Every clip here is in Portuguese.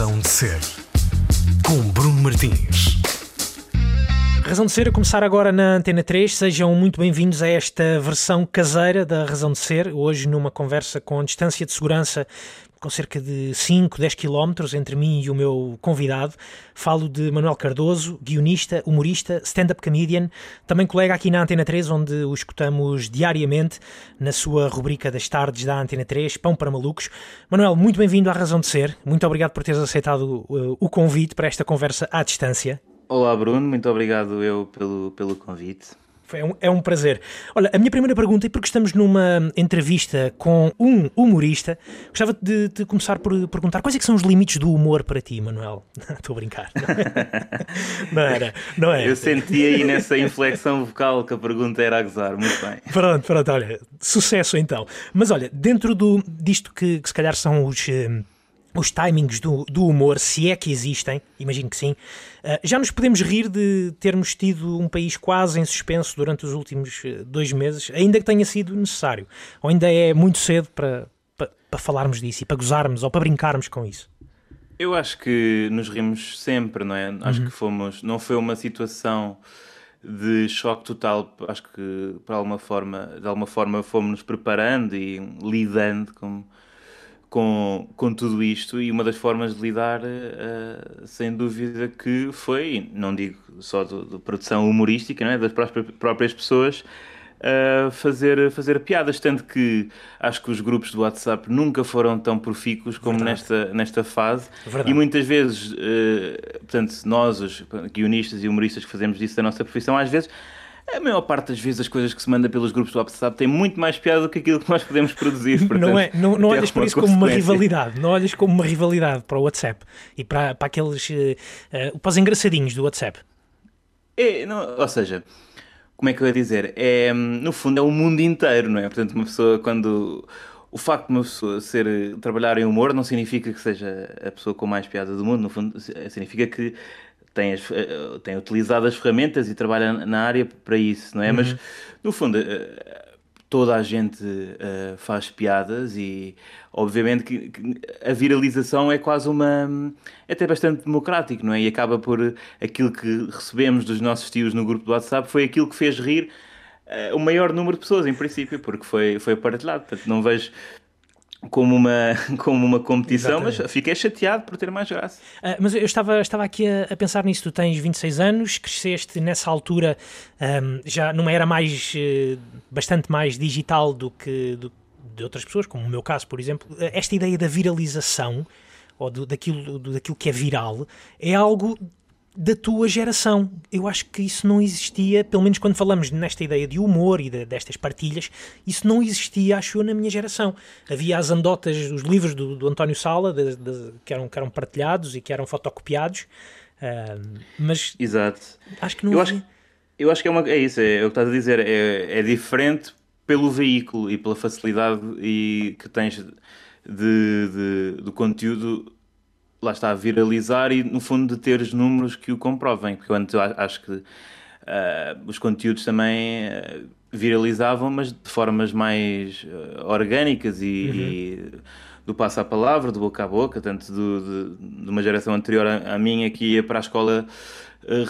Razão de Ser, com Bruno Martins. Razão de Ser a começar agora na Antena 3. Sejam muito bem-vindos a esta versão caseira da Razão de Ser. Hoje, numa conversa com distância de segurança com cerca de 5, 10 quilómetros entre mim e o meu convidado. Falo de Manuel Cardoso, guionista, humorista, stand-up comedian, também colega aqui na Antena 3, onde o escutamos diariamente na sua rubrica das tardes da Antena 3, Pão para Malucos. Manuel, muito bem-vindo à Razão de Ser. Muito obrigado por teres aceitado uh, o convite para esta conversa à distância. Olá, Bruno. Muito obrigado eu pelo, pelo convite. É um, é um prazer. Olha, a minha primeira pergunta, e porque estamos numa entrevista com um humorista, gostava de, começar por perguntar quais é são os limites do humor para ti, Manuel? Estou a brincar. Não, é? não era, não é? Eu senti aí nessa inflexão vocal que a pergunta era a gozar. Muito bem. Pronto, pronto, olha, sucesso então. Mas olha, dentro do, disto que, que se calhar são os eh, os timings do, do, humor, se é que existem, imagino que sim, uh, já nos podemos rir de termos tido um país quase em suspenso durante os últimos uh, dois meses, ainda que tenha sido necessário, ou ainda é muito cedo para, para, para falarmos disso e para gozarmos ou para brincarmos com isso? Eu acho que nos rimos sempre, não é? Acho uhum. que fomos, não foi uma situação de choque total, acho que para alguma forma, de alguma forma fomos nos preparando e lidando com com, com tudo isto e uma das formas de lidar, uh, sem dúvida, que foi, não digo só de, produção humorística, não é? das próprias, próprias pessoas, uh, fazer, fazer piadas. Tanto que acho que os grupos do WhatsApp nunca foram tão profícuos como nesta, nesta fase. Verdade. E muitas vezes, uh, portanto, nós, os guionistas e humoristas que fazemos disso da nossa profissão, às vezes a maior parte das vezes as coisas que se manda pelos grupos do WhatsApp têm muito mais piada do que aquilo que nós podemos produzir. Portanto, não, é, não, não olhas por isso como uma rivalidade, não olhas como uma rivalidade para o WhatsApp e para, para aqueles uh, uh, para os engraçadinhos do WhatsApp. É, não, ou seja, como é que eu ia dizer? É, no fundo é o mundo inteiro, não é? Portanto, uma pessoa quando o facto de uma pessoa ser, trabalhar em humor não significa que seja a pessoa com mais piada do mundo, no fundo significa que tem, as, eh, tem utilizado as ferramentas e trabalha na área para isso, não é? Uhum. Mas, no fundo, eh, toda a gente uh, faz piadas e, obviamente, que, que, a viralização é quase uma. é até bastante democrático, não é? E acaba por aquilo que recebemos dos nossos tios no grupo do WhatsApp foi aquilo que fez rir o maior número de pessoas, em princípio, porque foi, foi partilhado. Portanto, não vejo como uma, como uma competição, Exatamente. mas fiquei chateado por ter mais graça. Uh, mas eu estava, estava aqui a, a, pensar nisso. Tu tens 26 anos, cresceste nessa altura um, já numa era mais, uh, bastante mais digital do que do, de outras pessoas, como o meu caso, por exemplo. Esta ideia da viralização ou do, daquilo, do, daquilo que é viral é algo da tua geração. Eu acho que isso não existia, pelo menos quando falamos nesta ideia de humor e de, destas partilhas, isso não existia, acho eu, na minha geração. Havia as andotas, os livros do, do António Sala, de, de, que, eram, que eram partilhados e que eram fotocopiados, uh, mas Exato. acho que não eu havia... acho, eu acho que é, uma, é isso, é, é o que estás a dizer, é, é diferente pelo veículo e pela facilidade e que tens de, de, do conteúdo lá está, a viralizar e, no fundo, de ter os números que o comprovem. Porque eu acho que uh, os conteúdos também uh, viralizavam, mas de formas mais uh, orgânicas e, uhum. e, do passo à palavra, do boca a boca, tanto do, de, de, uma geração anterior à, à minha que ia para a escola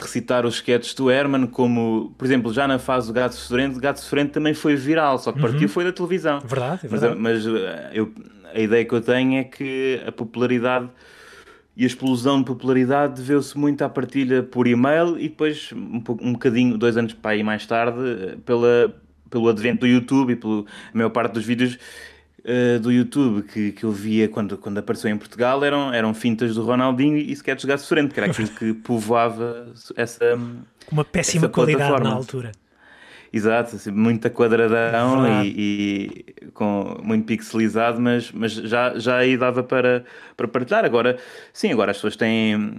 recitar os sketches do Herman, como, por exemplo, já na fase do Gato Sofrente, Gato Sofrente também foi viral, só que partiu uhum. foi da televisão. Verdade, é verdade. Mas, mas eu, a ideia que eu tenho é que a popularidade e a explosão de popularidade deveu-se muito à partilha por e-mail e depois um, um bocadinho, dois anos para aí mais tarde, pela, pelo advento do YouTube e pela maior parte dos vídeos uh, do YouTube que, que eu via quando, quando apareceu em Portugal eram, eram fintas do Ronaldinho e de gato frente, que era aquilo que povoava essa Uma péssima essa qualidade na altura. Exato, assim, muita quadradão e, e, com muito pixelizado, mas, mas já, já aí dava para, para partilhar. Agora, sim, agora as pessoas têm,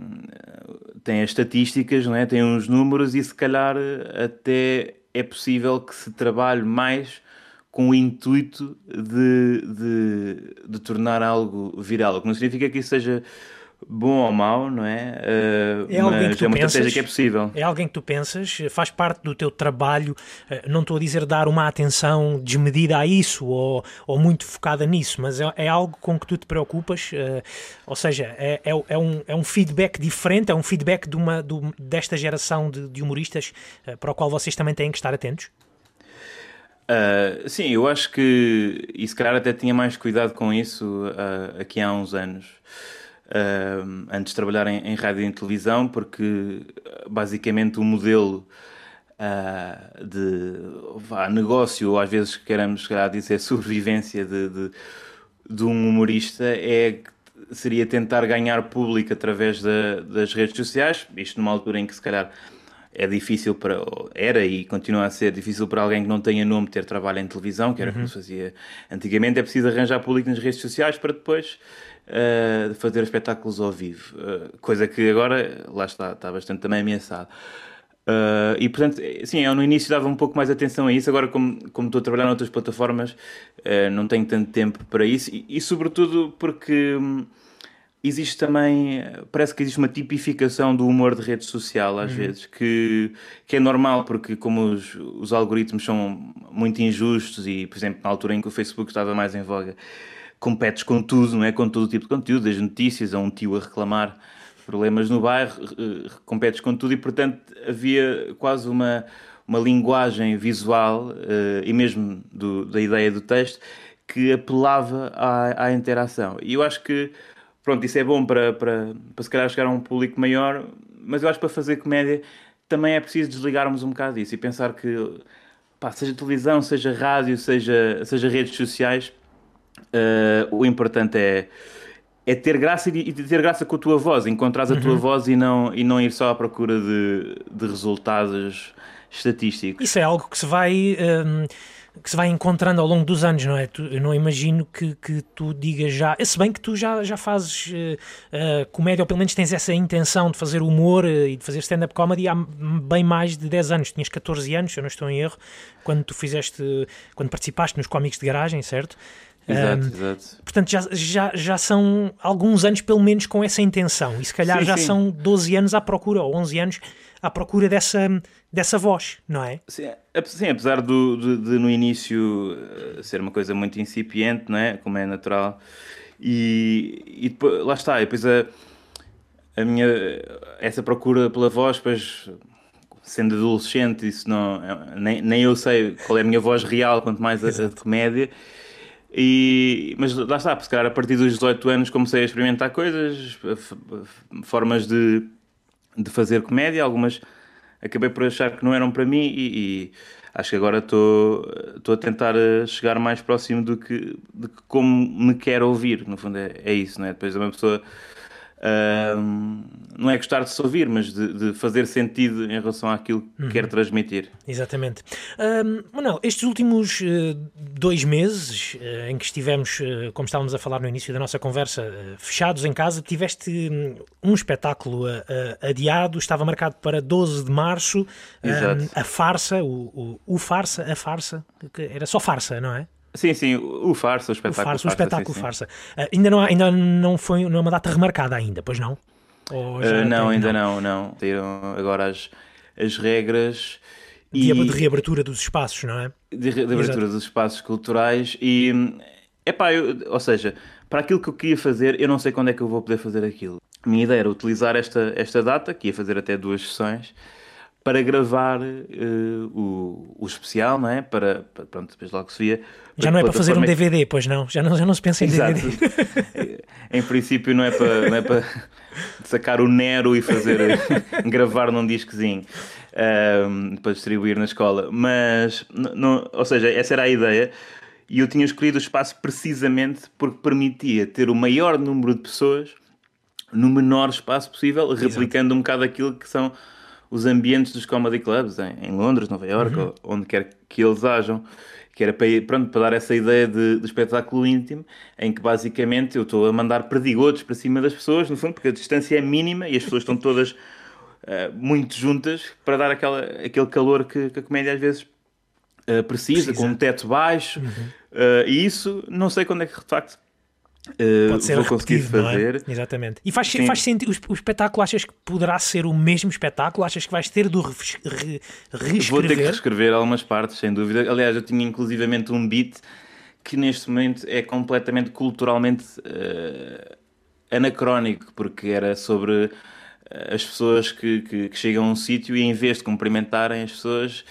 têm as estatísticas, não é? têm uns números e se calhar até é possível que se trabalhe mais com o intuito de, de, de tornar algo viral, o que não significa que isso seja bom ou mau, não é? Uh, é alguém mas que tu é uma pensas, estratégia que é possível. É alguém que tu pensas, faz parte do teu trabalho, uh, não estou a dizer dar uma atenção desmedida a isso ou, ou muito focada nisso, mas é, é algo com que tu te preocupas, uh, ou seja, é, é, é, um, é um feedback diferente, é um feedback de uma, de, desta geração de, de humoristas para o qual vocês também têm que estar atentos? Uh, sim, eu acho que, e se calhar até tinha mais cuidado com isso aqui há uns anos, uh, antes de trabalhar em, em, rádio e em televisão, porque basicamente o modelo de vá, negócio, ou às vezes queremos calhar, dizer sobrevivência de, de, de, um humorista, é seria tentar ganhar público através da, das redes sociais, isto numa altura em que se calhar é difícil para. Era e continua a ser difícil para alguém que não tenha nome ter trabalho em televisão, que era uhum. como se fazia antigamente. É preciso arranjar público nas redes sociais para depois uh, fazer espetáculos ao vivo. Uh, coisa que agora, lá está, está bastante também ameaçado. Uh, e portanto, sim, eu no início dava um pouco mais atenção a isso, agora, como, como estou a trabalhar noutras plataformas, não tenho tanto tempo para isso e, e sobretudo porque. Um, existe também, parece que existe uma tipificação do humor de rede social às uhum. vezes, que, que é normal porque como os, os algoritmos são muito injustos e, por exemplo, na altura em que o Facebook estava mais em voga, competes com tudo, não é? Com todo o tipo de conteúdo, das notícias a um tio a reclamar problemas no bairro, competes com tudo e, portanto, havia quase uma, uma linguagem visual uh, e mesmo do, da ideia do texto que apelava à, à interação. E eu acho que pronto, isso é bom para, para, para se calhar chegar a um público maior, mas eu acho que para fazer comédia também é preciso desligarmos um bocado disso e pensar que, pá, seja televisão, seja rádio, seja, seja redes sociais, uh, o importante é, é ter graça e, e ter graça com a tua voz, encontrar a tua uhum. voz e não, e não ir só à procura de, de resultados estatísticos. Isso é algo que se vai. Um que se vai encontrando ao longo dos anos, não é? Tu, eu não imagino que, que tu digas já, se bem que tu já, já fazes uh, uh, comédia, ou pelo menos tens essa intenção de fazer humor uh, e de fazer stand-up comedy há bem mais de 10 anos. Tinhas 14 anos, se eu não estou em erro, quando tu fizeste, quando participaste nos cómics de garagem, certo? Exato, um, exato. Portanto, já, já, já são alguns anos, pelo menos, com essa intenção. E se calhar sim, já sim. são 12 anos à procura, ou 11 anos à procura dessa, dessa voz, não é? Sim, sim apesar do, de, de, no início eh, ser uma coisa muito incipiente, não é? Como é natural. E, e depois, lá está, e depois a, a minha, essa procura pela voz, depois sendo adolescente, isso não, nem, nem eu sei qual é a minha voz real, quanto mais a, a de comédia. E, mas lá está, se calhar a partir dos 18 anos comecei a experimentar coisas, formas de, de fazer comédia, algumas acabei por achar que não eram para mim e, e acho que agora estou a tentar eh, chegar mais próximo do que, de como me quer ouvir, no fundo é, é isso, não é? Depois uma pessoa não é gostar de se ouvir, mas de, de, fazer sentido em relação àquilo que uhum. quer transmitir. Exatamente. Um, Manuel, estes últimos uh, dois meses uh, em que estivemos, uh, como estávamos a falar no início da nossa conversa, fechados em casa, tiveste um, um espetáculo adiado, estava marcado para 12 de março, um, a farsa, o, o, o farsa, a farsa, era só farsa, não é? Sim, sim, o farsa, o espetáculo o farsa. O espetáculo sim, farsa. Uh, ainda, não, ainda não foi não é uma data remarcada ainda, pois não? Uh, não, tem, ainda não, não. Saíram agora as, as regras. De, e... de reabertura dos espaços, não é? De, reabertura dos espaços culturais e... Epá, eu, ou seja, para aquilo que eu queria fazer, eu não sei quando é que eu vou poder fazer aquilo. A minha ideia era utilizar esta, esta data, que ia fazer até duas sessões, para gravar uh, o, o especial, não é? Para, para pronto, depois logo se via. Já não é para fazer um DVD, pois não? Já não, já não se pensa em Exato. DVD. em princípio não é para, não é para sacar o Nero e fazer gravar num discozinho um, ehm, para distribuir na escola. Mas, não, ou seja, essa era a ideia. E eu tinha escolhido o espaço precisamente porque permitia ter o maior número de pessoas no menor espaço possível, replicando Exato. um bocado aquilo que são os ambientes dos comedy clubs em, em Londres, Nova York, uhum. onde quer que eles hajam, que era para, pronto, para dar essa ideia de, de espetáculo íntimo, em que basicamente eu estou a mandar perdigotos para cima das pessoas, no fundo, porque a distância é mínima e as pessoas estão todas uh, muito juntas para dar aquela, aquele calor que, que a comédia às vezes uh, precisa, precisa, com um teto baixo, uhum. uh, e isso não sei quando é que de facto uh, Pode ser vou conseguir é? fazer. Exatamente. E faz, Sim. faz sentido, o, espetáculo achas que poderá ser o mesmo espetáculo? Achas que vais ter de re- re- reescrever? Vou ter que reescrever algumas partes, sem dúvida. Aliás, eu tinha inclusivamente um beat que neste momento é completamente culturalmente eh, anacrónico, porque era sobre eh, as pessoas que, que- que chegam a um sítio e em vez de cumprimentarem as pessoas.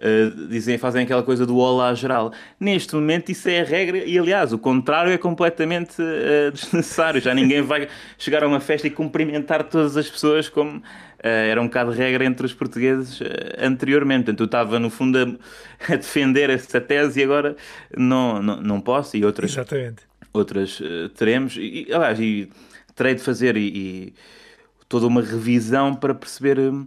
Eh, dizem, fazem aquela coisa do olá geral. Neste momento, isso é a regra, e aliás, o contrário é completamente eh, desnecessário. Já ninguém vai chegar a uma festa e cumprimentar todas as pessoas como eh, era um bocado regra entre os portugueses anteriormente. Portanto, eu estava, no fundo, a, a defender essa tese e agora não, não, não posso, e outras, Exatamente. outras teremos. E, aliás, e terei de fazer e, e toda uma revisão para perceber. hum,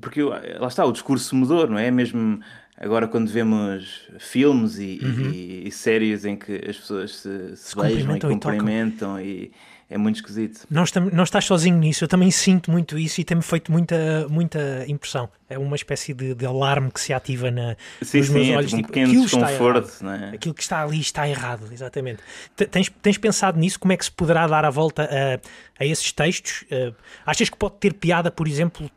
Porque eu- lá está, o discurso mudou, não é? Mesmo agora, quando vemos filmes e, e- e séries em que as pessoas se, se, beijam e cumprimentam e cumprimentam, e é muito esquisito. Não, estam- não estás sozinho nisso, eu também sinto muito isso e tem-me feito muita, muita impressão. É uma espécie de, de alarme que se ativa na, Sim, nos meus sim, é olhos. tipo um tipo, pequeno aquilo está desconforto, errado. não é? Aquilo que está ali está errado, exatamente. Te- Tens, tens pensado nisso? Como é que se poderá dar a volta a, a esses textos? Eh, achas que pode ter piada, por exemplo,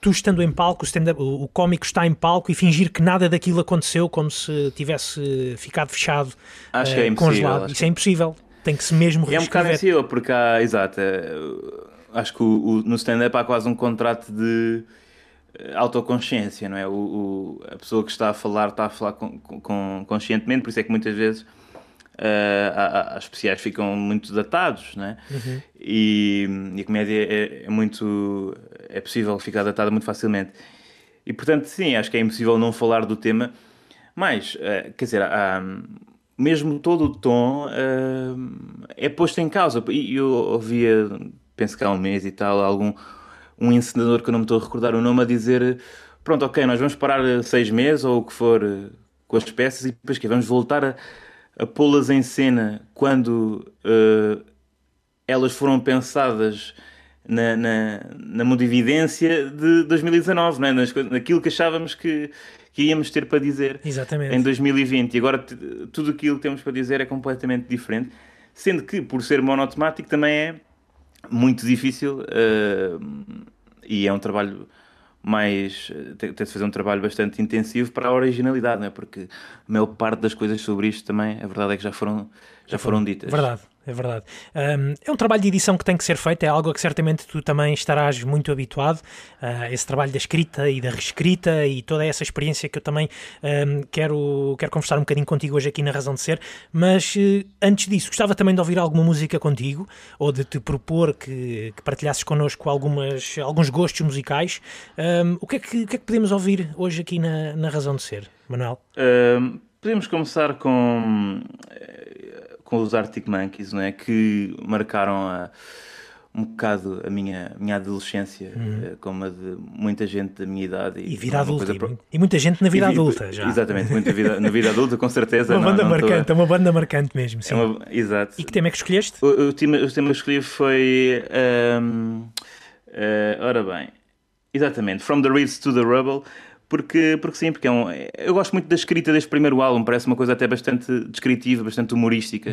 tu estando em palco, o, o, cómico está em palco e fingir que nada daquilo aconteceu, como se tivesse ficado fechado, Acho eh, que é congelado? Isso é impossível. Tem que se mesmo E é um bocado reescrever. impossível, porque há, exato, é, acho que o- o- no stand-up há quase um contrato de eh, autoconsciência, não é? O, o- a pessoa que está a falar está a falar com, com- conscientemente, por isso é que muitas vezes eh, há- há- as especiais ficam muito datados, não é? E, e a comédia é, é muito. é possível ficar datada muito facilmente. E portanto, sim, acho que é impossível não falar do tema, mas, eh, quer dizer, há, mesmo todo o tom eh, é posto em causa. E eu ouvia, penso que há um mês e tal, algum um encenador que eu não me estou a recordar o nome a dizer: pronto, ok, nós vamos parar eh, seis meses ou o que for eh, com as peças e depois que vamos voltar a, a pô-las em cena quando eh, elas foram pensadas na, na, na modividência de 2019, não é? Nas, naquilo que achávamos que, que íamos ter para dizer Exatamente. em 2020. E agora tudo aquilo que temos para dizer é completamente diferente, sendo que por ser monotemático também é muito difícil eh, e é um trabalho mais. eh, tem tem de fazer um trabalho bastante intensivo para a originalidade, não é? Porque a maior parte das coisas sobre isto também, a verdade é que já foram, já foram ditas. Verdade, é verdade. Um, é um trabalho de edição que tem que ser feito, é algo a que certamente tu também estarás muito habituado, uh, esse trabalho da escrita e da reescrita e toda essa experiência que eu também um, quero, quero conversar um bocadinho contigo hoje aqui na Razão de Ser, mas uh, antes disso, gostava também de ouvir alguma música contigo, ou de te propor que, que partilhasses connosco algumas, alguns gostos musicais. Um, o, que é que, o que é que podemos ouvir hoje aqui na, na Razão de Ser, Manuel? Podemos começar com, com os Arctic Monkeys, não é? Que marcaram a, um bocado a minha, a minha adolescência, eh, como a de muita gente da minha idade. Uhum. E vida adulta, coisa e, pro- mu- e muita gente na vida e adulta já. Exatamente, muita vida, na vida adulta, com certeza. Uma não- banda não marcante, é uma banda marcante mesmo. Sim. é uma- exato. E que tema é que escolheste? O, o tema, o tema que escolhi foi. ahm, eh, ora bem, exatamente, From the Reeds to the Rubble, porque, porque sim, porque é um, eu gosto muito da escrita deste primeiro álbum, parece uma coisa até bastante descritiva, bastante humorística,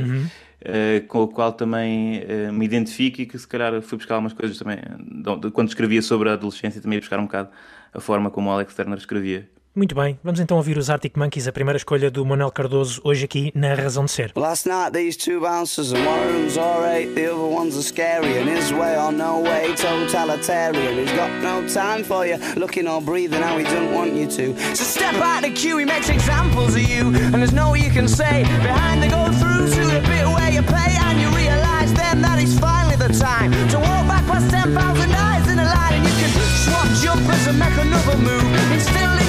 eh, com a qual também eh, me identifico e que se calhar fui buscar algumas coisas também. de- de- Quando escrevia sobre a adolescência, também ia buscar um bocado a forma como o Alex Turner escrevia. Muito bem, vamos então ouvir os Arctic Monkeys, a primeira escolha do Manuel Cardoso, hoje aqui na Razão de Ser. Last night these two bouncers and one them's alright, the other one's a scary and his way or no way totalitarian. He's got no time for you, looking or breathing how he doesn't want you to. So step out the queue, he makes examples of you, and there's no you can say behind the go through to the bit where you pay and you realise then that it's finally the time to walk back past 10,000 eyes in a line and you can swap jumpers and make another move. It's still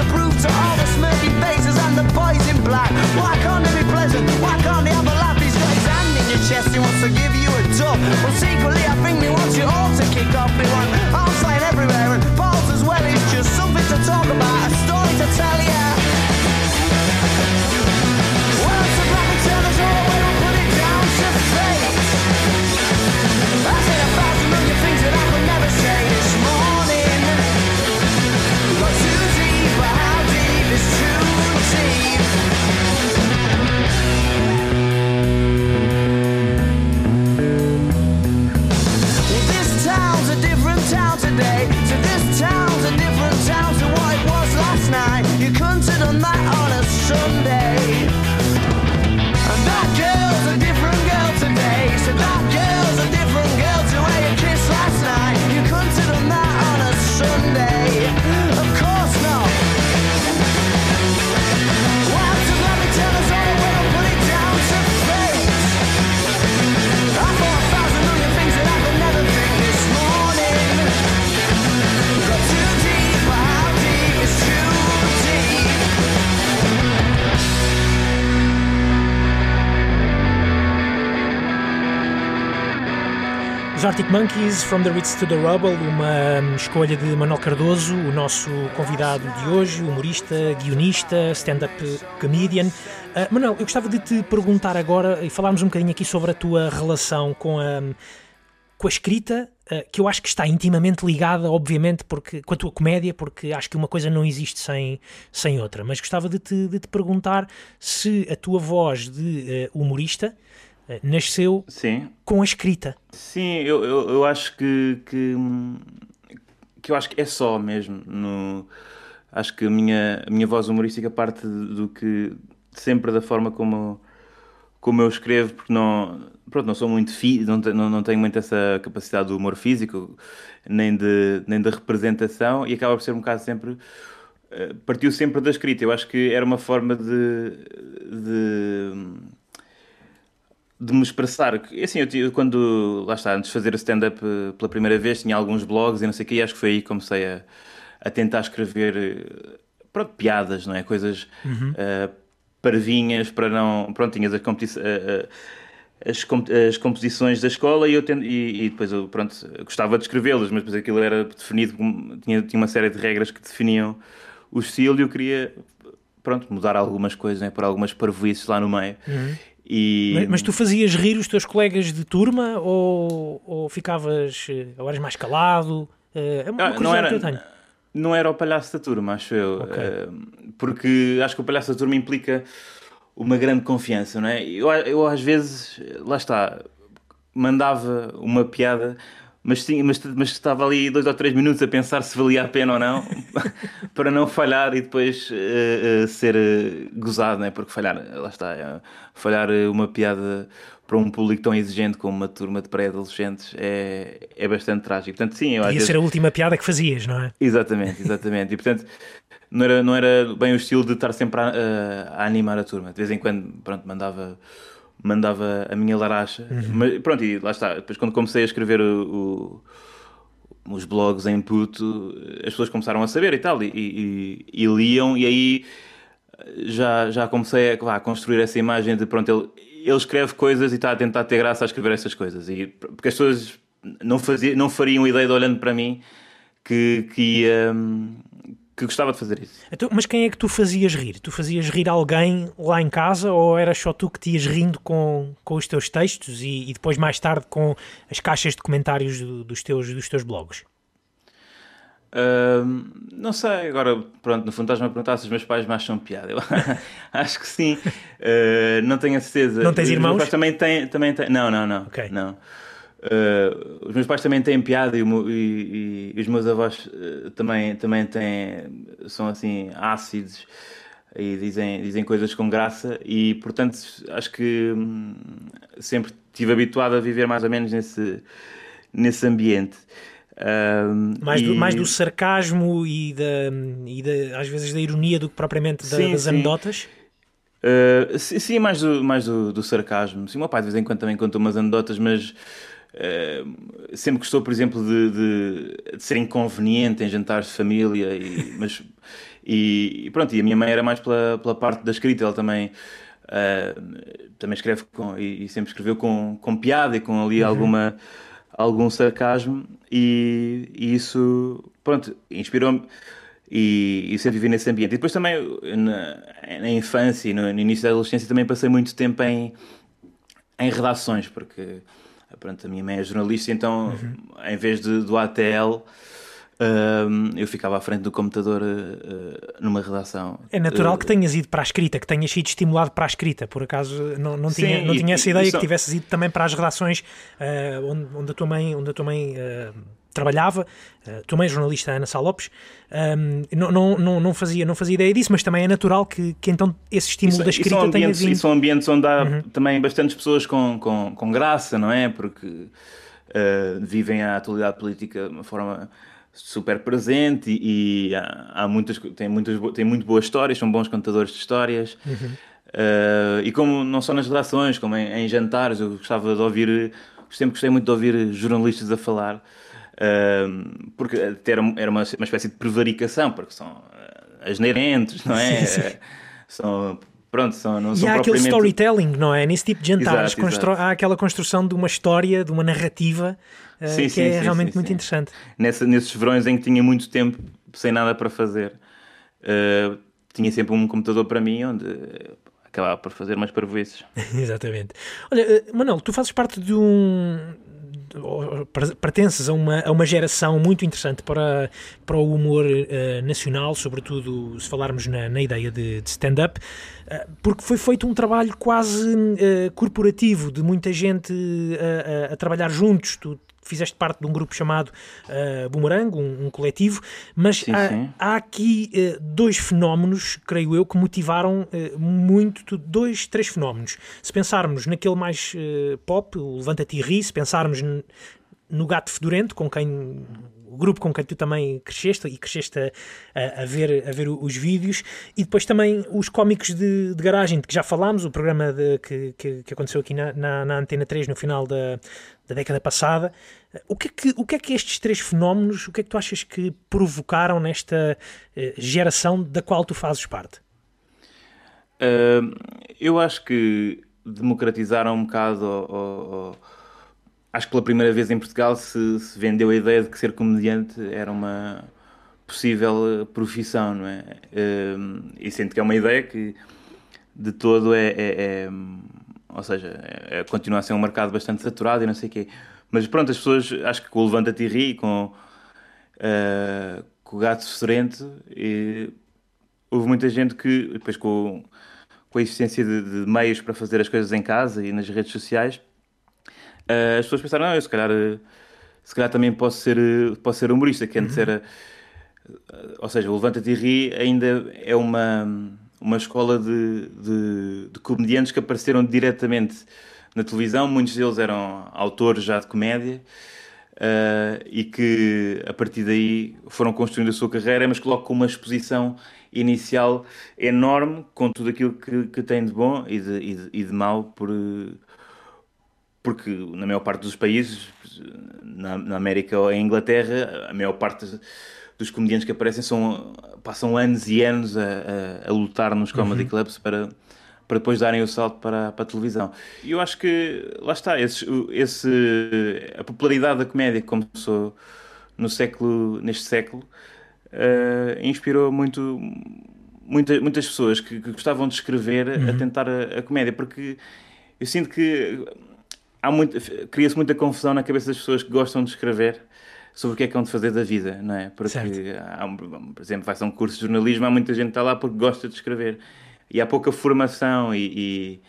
to prove to all the smirky faces and the boys in black. Why can't they be pleasant? Why can't they have a laugh? He's got his hand in your chest, he wants to give you a tug. Well, secretly, I think they want you all to kick off. They want arms flying everywhere and balls as well. It's just something to talk about, Monkeys, From the Ritz to the Rubble, uma hum, escolha de Manuel Cardoso, o nosso convidado de hoje, humorista, guionista, stand-up comedian. Uh, Manuel, eu gostava de te perguntar agora e falarmos um bocadinho aqui sobre a tua relação com a, com a escrita, uh, que eu acho que está intimamente ligada, obviamente, porque, com a tua comédia, porque acho que uma coisa não existe sem, sem outra. Mas gostava de te, de te perguntar se a tua voz de uh, humorista nasceu Sim. com a escrita. Sim, eu, eu, eu acho que, que, que eu acho que é só mesmo. No, acho que a minha, a minha voz humorística parte do que sempre da forma como, como eu escrevo, porque não, pronto, não sou muito fi, não, não, não tenho muito essa capacidade do humor físico, nem de, nem de representação, e acaba por ser um bocado sempre partiu sempre da escrita. Eu acho que era uma forma de, de de me expressar. Assim, eu, quando, lá está, antes de fazer a stand-up eh, pela primeira vez, tinha alguns blogs e não sei o que, e acho que foi aí que comecei a, a tentar escrever, eh, pronto, piadas, não é? Coisas uhum. uh, parvinhas para não... Pronto, tinhas as, competi uh, as, as, composições da escola e, eu tento, e, e depois eu, pronto, gostava de escrevê-las, mas depois aquilo era definido, tinha, tinha uma série de regras que definiam o estilo e eu queria, pronto, mudar algumas coisas, né? por algumas parvoices lá no meio. Uhum. E... Mas, mas, tu fazias rir os teus colegas de turma ou, ou ficavas, ou eras mais calado? Eh, é uma ah, não era, que eu tenho. Não era o palhaço da turma, acho eu. Okay. Eh, porque acho que o palhaço da turma implica uma grande confiança, não é? Eu, eu às vezes, lá está, mandava uma piada mas, tinha, mas, mas estava ali dois ou três minutos a pensar se valia a pena ou não, para não falhar e depois uh, uh, ser uh, gozado, né? porque falhar, lá está, falhar uma piada para um público tão exigente como uma turma de pré-adolescentes é, é bastante trágico. Portanto, sim, eu Ia vezes... ser a última piada que fazias, não é? Exatamente, exatamente. E portanto, não era, não era bem o estilo de estar sempre a, a animar a turma. De vez em quando, pronto, mandava mandava a minha laracha. Uhum. Mas pronto, e lá está. Depois, quando comecei a escrever o, o, os blogs em puto, as pessoas começaram a saber e tal, e, e, e liam, e aí já, já comecei a, a, construir essa imagem de pronto, ele, ele escreve coisas e está a tentar ter graça a escrever essas coisas. E, porque as pessoas não, fazia, não fariam ideia de olhando para mim que, que ia que gostava de fazer isso. Então, mas quem é que tu fazias rir? Tu fazias rir alguém lá em casa ou eras só tu que te ias rindo com, com os teus textos e, e depois mais tarde com as caixas de comentários do, dos, teus, dos teus blogs? Uh, não sei, agora pronto, no fantasma perguntar se os meus pais me acham piada. Eu acho que sim, uh, não tenho a certeza. Não tens irmãos? Os meus pais também têm, também têm. Não, não, não. Okay. não. Uh, os meus pais também têm piada e, e, e os meus avós uh, também, também têm, são assim ácidos e dizem, dizem coisas com graça e portanto acho que hum, sempre estive habituado a viver mais ou menos nesse, nesse ambiente. Uh, mais, e... do, mais do sarcasmo e, da, e da, às vezes da ironia do que propriamente da, sim, das sim. anedotas? Sim, mais, do, mais do, do sarcasmo. Sim, o meu pai de vez em quando também conta umas anedotas, mas Uh, sempre gostou, por exemplo, de, de, de, ser inconveniente em jantares de família, e, mas, e, e, pronto, e a minha mãe era mais pela, pela parte da escrita, ela também, uh, também escreve com, e, e, sempre escreveu com, com piada e com ali uhum. alguma, algum sarcasmo, e, e isso, pronto, inspirou-me. E, e, sempre vivi nesse ambiente. E depois também, na, na infância e no, no, início da adolescência, também passei muito tempo em, em redações, porque Pronto, a minha mãe é jornalista, então uhum. em vez de, do ATL. Um, eu ficava à frente do computador uh, numa redação. É natural uh, que tenhas ido para a escrita, que tenhas sido estimulado para a escrita, por acaso não, não tinha, sim, não tinha essa ideia que tivesses ido também para as redações uh, onde, onde a tua mãe, onde a tua mãe trabalhava, uh, é jornalista Ana Sá Lopes, um, não, não, não, fazia, não fazia ideia disso, mas também é natural que, que então esse estímulo isso, da escrita tenha vindo. E são ambientes onde há uhum. também bastantes pessoas com, com, com graça, não é? Porque uh, vivem a atualidade política de uma forma super presente e, e há, há, muitas, têm, muitas, têm muito boas histórias, são bons contadores de histórias. Uhum. Uh, e como não só nas redações, como em, em jantares, eu gostava de ouvir, sempre gostei muito de ouvir jornalistas a falar porque era, era uma, uma espécie de prevaricação, porque são uh, asneirentes, não é? Sim, sim. São pronto, são, não E são há aquele propriamente... storytelling, não é? Nesse tipo de jantares, Exato, constru- exato. há aquela construção de uma história, de uma narrativa, eh, Sim, que é realmente muito interessante. Nessa, nesses verões em que tinha muito tempo sem nada para fazer, eh, tinha sempre um computador para mim onde acabava por fazer umas parvoices. Exatamente. Olha, Manuel, tu fazes parte de um. Pertences a uma, a uma geração muito interessante para, para o humor eh, nacional, sobretudo se falarmos na, na ideia de, de stand-up, eh, porque foi feito um trabalho quase eh, corporativo, de muita gente a, a trabalhar juntos. Tu fizeste parte de um grupo chamado eh, Boomerang, um, um coletivo, mas Sim, há, sim. há aqui eh, dois fenómenos, creio eu, que motivaram eh, muito, dois, três fenómenos. Se pensarmos naquele mais pop, o Levanta-te e ri, se pensarmos no Gato Fedorento, com quem o grupo com quem tu também cresceste e cresceste a, a- ver, a ver os vídeos, e depois também os cómicos de, de garagem, de que já falámos, o programa de- que, que, que aconteceu aqui na, na, na Antena 3 no final da, da década passada. O que, é que, o que é que estes três fenómenos, o que é que tu achas que provocaram nesta eh, geração da qual tu fazes parte? Eh, eu acho que democratizaram um bocado. ou- ou- ou- acho que pela primeira vez em Portugal se, se vendeu a ideia de que ser comediante era uma possível eh, profissão, não é? Eh, e sinto que é uma ideia que de todo é. é- é, ou seja, é, é- continua a ser um mercado bastante saturado e não sei o quê. Mas pronto, as pessoas, acho que com o Levanta-te e com, eh, com o Gato Sorrento, houve muita gente que, depois com, com a existência de, de meios para fazer as coisas em casa e nas redes sociais, eh, as pessoas pensaram, não, eu se calhar, eh, se calhar também posso ser, eh, posso ser humorista, que antes era... eh, Ou seja, o Levanta-te e Ri ainda é uma, uma escola de, de, de comediantes que apareceram diretamente na televisão. Muitos deles eram autores já de comédia eh, e que a partir daí foram construindo a sua carreira, mas logo com uma exposição inicial enorme com tudo aquilo que, que tem de bom e de, e de, e de mau por, porque na maior parte dos países, na, na América ou em Inglaterra, a maior parte dos comediantes que aparecem são, passam anos e anos a, a, a lutar nos comedy clubs para, para depois darem o salto para, para a televisão. E eu acho que, lá está, esse, esse, a popularidade da comédia que começou no século, neste século, eh, inspirou muito muita, muitas pessoas que, que gostavam de escrever a tentar a, a comédia, porque eu sinto que cria-se muita confusão na cabeça das pessoas que gostam de escrever sobre o que é que hão de fazer da vida, não é? Porque, há, por exemplo, ser um curso de jornalismo, há muita gente que está lá porque gosta de escrever. E há pouca formação e,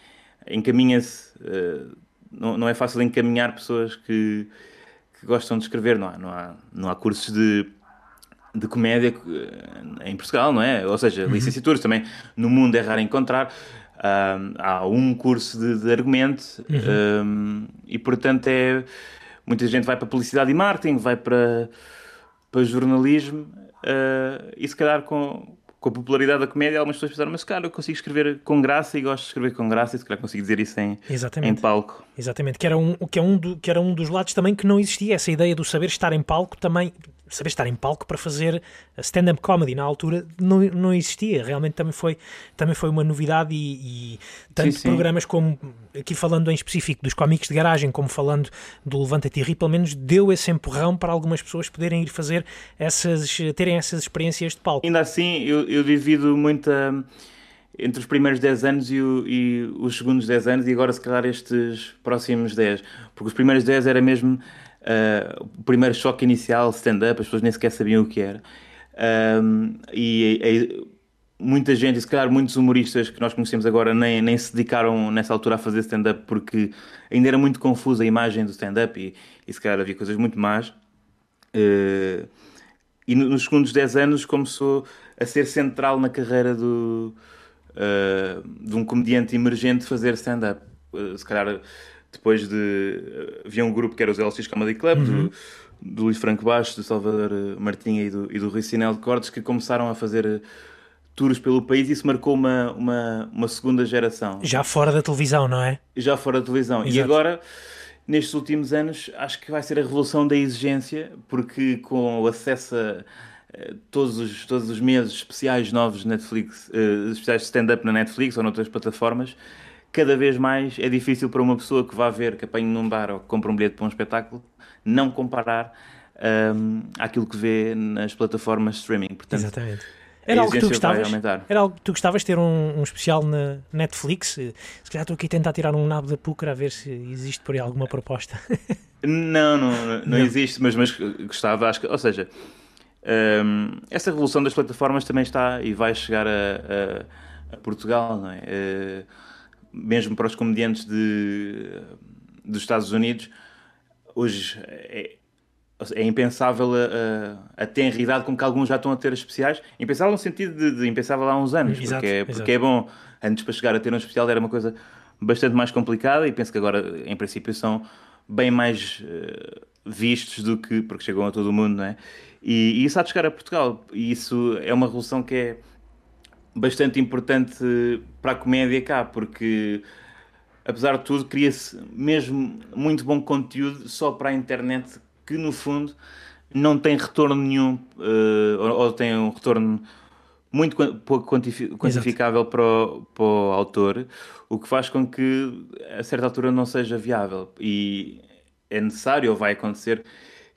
e encaminha-se. eh, não, não é fácil encaminhar pessoas que, que gostam de escrever, não há, não há, não há cursos de, de comédia eh, em Portugal, não é? Ou seja, licenciaturas também no mundo é raro encontrar. Ah, há um curso de, de argumento ah, e, portanto, é muita gente vai para publicidade e marketing, vai para, para jornalismo ah, e, se calhar, com, com a popularidade da comédia, algumas pessoas pensaram, mas, cara, eu consigo escrever com graça e gosto de escrever com graça e, se calhar, consigo dizer isso em, em Exatamente. palco. Exatamente, que era, um, que, é um do- que era um dos lados também que não existia, essa ideia do saber estar em palco também, saber estar em palco para fazer stand-up comedy na altura não, não existia, realmente também foi, também foi uma novidade e, e tanto Sim, sim. programas como, aqui falando em específico dos cómicos de garagem, como falando do Levanta-te e Ri, pelo menos deu esse empurrão para algumas pessoas poderem ir fazer essas, terem essas experiências de palco. Ainda assim, eu, eu divido muito a- entre os primeiros 10 anos e, o- e os segundos 10 anos, e agora, se calhar, estes próximos 10. Porque os primeiros 10 era mesmo ah, o primeiro choque inicial, stand-up, as pessoas nem sequer sabiam o que era. Ahm, e, e- muita gente, e se calhar muitos humoristas que nós conhecemos agora, nem, nem se dedicaram nessa altura a fazer stand-up porque ainda era muito confusa a imagem do stand-up e, e se calhar havia coisas muito más. Eh, e no- nos segundos 10 anos começou a ser central na carreira do, eh, de um comediante emergente fazer stand-up. Eh, se calhar depois de. havia um grupo que era os LX Comedy Club, do, do Luís Franco Baixo, do Salvador eh, Martinha e do, e do Rui Sinel de Cortes, que começaram a fazer eh, tours pelo país e isso marcou uma, uma, uma segunda geração Já fora da televisão, não é? já fora da televisão. E Exato. agora, nestes últimos anos, acho que vai ser a revolução da exigência, porque com o acesso a, eh, todos os, todos os meses especiais novos de Netflix, uh, especiais de stand-up na Netflix ou noutras plataformas, cada vez mais é difícil para uma pessoa que vá ver, que apanhe num bar ou que compra um bilhete para um espetáculo, não comparar um, àquilo que vê nas plataformas de streaming. Portanto, Exatamente. Era algo, que tu gostavas, era algo que tu gostavas de ter um, um, especial na Netflix? Se calhar estou aqui a tentar tirar um nabo da púcara a ver se existe por aí alguma proposta. não, não, não, não, existe, mas, mas gostava, acho que, ou seja, um, essa revolução das plataformas também está e vai chegar a, a, a Portugal, não é? Uh, mesmo para os comediantes de, dos Estados Unidos, hoje é, é impensável a, a, a tenridade com que alguns já estão a ter especiais. Impensável no sentido de, de impensável há uns anos, exato, porque, é, porque é bom. Antes para chegar a ter um especial era uma coisa bastante mais complicada e penso que agora, em princípio, são bem mais uh, vistos do que. porque chegam a todo o mundo, não é? E, e, isso há de chegar a Portugal. E isso é uma revolução que é bastante importante para a comédia cá, porque apesar de tudo, cria-se mesmo muito bom conteúdo só para a internet que no fundo não tem retorno nenhum uh, ou, ou, tem um retorno muito pouco quantificável para o, para o, autor, o que faz com que a certa altura não seja viável. E é necessário ou vai acontecer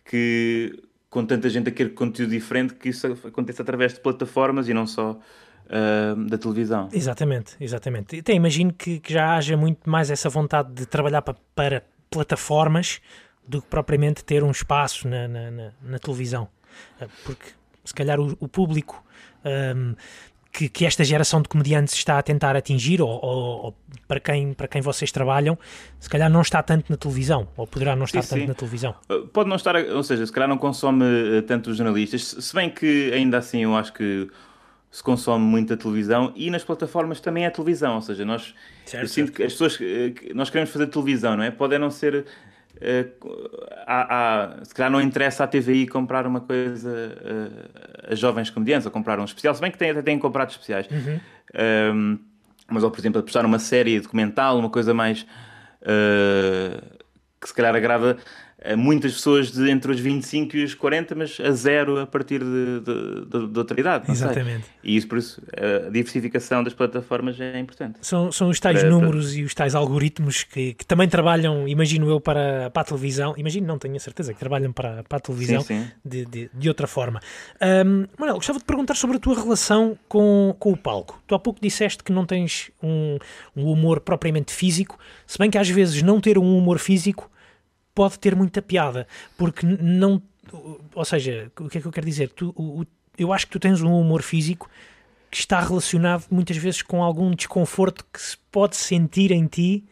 que com tanta gente a querer conteúdo diferente que isso aconteça através de plataformas e não só uh, da televisão. Exatamente, exatamente. Até imagino que, que, já haja muito mais essa vontade de trabalhar para, para plataformas do que propriamente ter um espaço na, na, na, na televisão. Ah, porque se calhar o, o público um, que, que, esta geração de comediantes está a tentar atingir, ou, ou, ou, para, quem, para quem vocês trabalham, se calhar não está tanto na televisão, ou poderá não estar sim, tanto sim. na televisão. Ah, pode não estar, ou seja, se calhar não consome tanto os jornalistas, se bem que ainda assim eu acho que se consome muita televisão e nas plataformas também é televisão, ou seja, nós certo, eu sinto certo. que as pessoas nós queremos fazer televisão, não é? Pode não ser Uh, se calhar não interessa à TVI comprar uma coisa uh, a jovens comediantes, ou comprar um especial, se bem que tem, até têm comprado especiais. Uhum. Um, mas, ou por exemplo, apostar numa série documental, uma coisa mais uh, que se calhar agrada muitas pessoas de entre os 25 e os 40, mas a zero a partir de, de, de, de outra idade. Exatamente. Sei. E isso, por isso, a diversificação das plataformas é importante. São, são os tais para, números para... e os tais algoritmos que, que, também trabalham, imagino eu, para, para a televisão. Imagino, não tenho a certeza, que trabalham para, para a televisão sim, sim. De, de, de, outra forma. Um, Manuel, gostava de perguntar sobre a tua relação com, com o palco. Tu há pouco disseste que não tens um, um humor propriamente físico, se bem que às vezes não ter um humor físico pode ter muita piada, porque não. Ou seja, o que é que eu quero dizer? Tu, o, eu acho que tu tens um humor físico que está relacionado muitas vezes com algum desconforto que se pode sentir em ti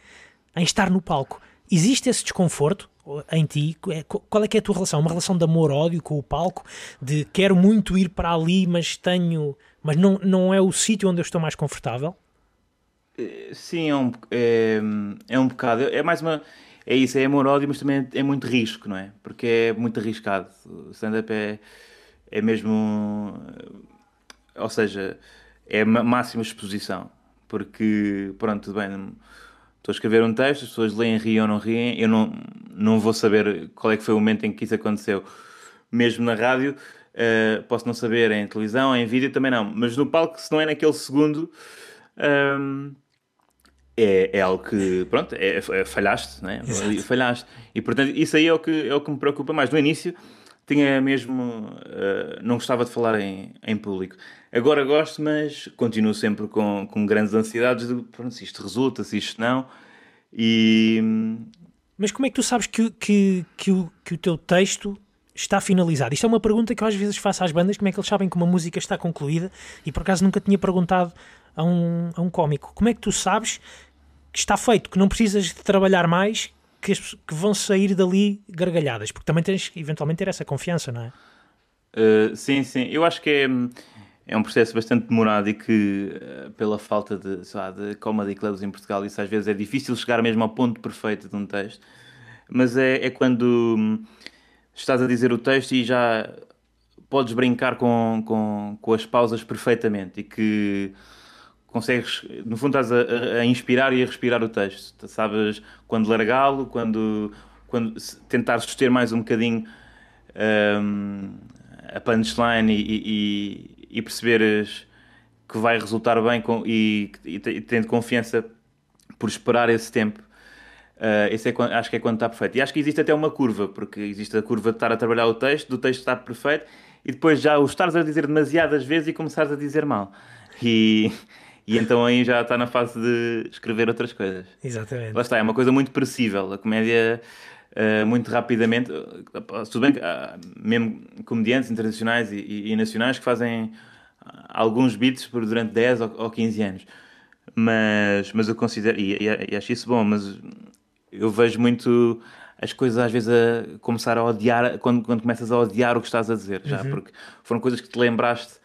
em estar no palco. Existe esse desconforto em ti? É, qual é que é a tua relação? Uma relação de amor-ódio com o palco? De quero muito ir para ali, mas tenho. Mas não, não é o sítio onde eu estou mais confortável? Eh, sim, é um, é, é um bocado. É mais uma é isso, é amor-ódio, mas também é muito risco, não é? Porque é muito arriscado. O stand-up é, é mesmo. Ou seja, é máxima exposição. Porque, pronto, tudo bem, estou a escrever um texto, as pessoas leem, riem ou não riem, eu não, não vou saber qual é que foi o momento em que isso aconteceu. Mesmo na rádio, uh, posso não saber em televisão, em vídeo também não. Mas no palco, se não é naquele segundo. Um, é, é algo que, pronto, é, é falhaste, né? falhaste. E portanto, isso aí é o, que, é o que me preocupa mais. No início, tinha mesmo. Uh, não gostava de falar em, em público. Agora gosto, mas continuo sempre com, com grandes ansiedades de pronto, se isto resulta, se isto não. E. Mas como é que tu sabes que, que, que, o, que o teu texto está finalizado? Isto é uma pergunta que eu às vezes faço às bandas, como é que eles sabem que uma música está concluída e por acaso nunca tinha perguntado a um, a um cómico. Como é que tu sabes que está feito, que não precisas de trabalhar mais, que, que vão sair dali gargalhadas? Porque também tens eventualmente ter essa confiança, não é? Uh, sim, sim. Eu acho que é, é um processo bastante demorado e que, uh, pela falta de, lá, de comedy clubs em Portugal, isso às vezes é difícil chegar mesmo ao ponto perfeito de um texto. Mas é, é quando hum, estás a dizer o texto e já podes brincar com, com, com as pausas perfeitamente e que consegues, no fundo, estás a, a, inspirar e a respirar o texto. Sabes quando largá-lo, quando, quando tentar suster mais um bocadinho um, a punchline e, e, e perceberes que vai resultar bem com, e, e, e tendo confiança por esperar esse tempo. Uh, esse é, acho que é quando está perfeito. E acho que existe até uma curva, porque existe a curva de estar a trabalhar o texto, do texto estar perfeito, e depois já o estares a dizer demasiadas vezes e começares a dizer mal. E, e então aí já está na fase de escrever outras coisas. Exatamente. Lá está, é uma coisa muito perecível. A comédia, uh, muito rapidamente. Tudo bem que há mesmo comediantes internacionais e, e, nacionais que fazem alguns beats por durante 10 ou, ou 15 anos. Mas, mas eu considero, e, e, acho isso bom, mas eu vejo muito as coisas às vezes a começar a odiar, quando, quando começas a odiar o que estás a dizer, já, uhum. porque foram coisas que te lembraste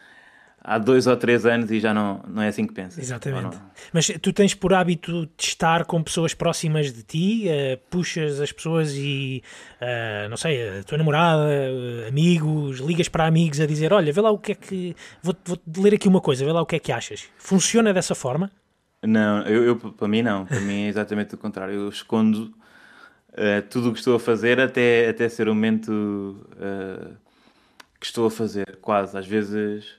há dois ou três anos e já não, não é assim que pensas. Exatamente. Mas tu tens por hábito de estar com pessoas próximas de ti, uh, puxas as pessoas e, uh, não sei, a tua namorada, uh, amigos, ligas para amigos a dizer: Olha, vê lá o que é que. Vou-te vou ler aqui uma coisa, vê lá o que é que achas. Funciona dessa forma? Não, eu, eu para mim não. Para mim é exatamente o contrário. Eu escondo tudo o que estou a fazer até, até ser o momento que estou a fazer, quase. Às vezes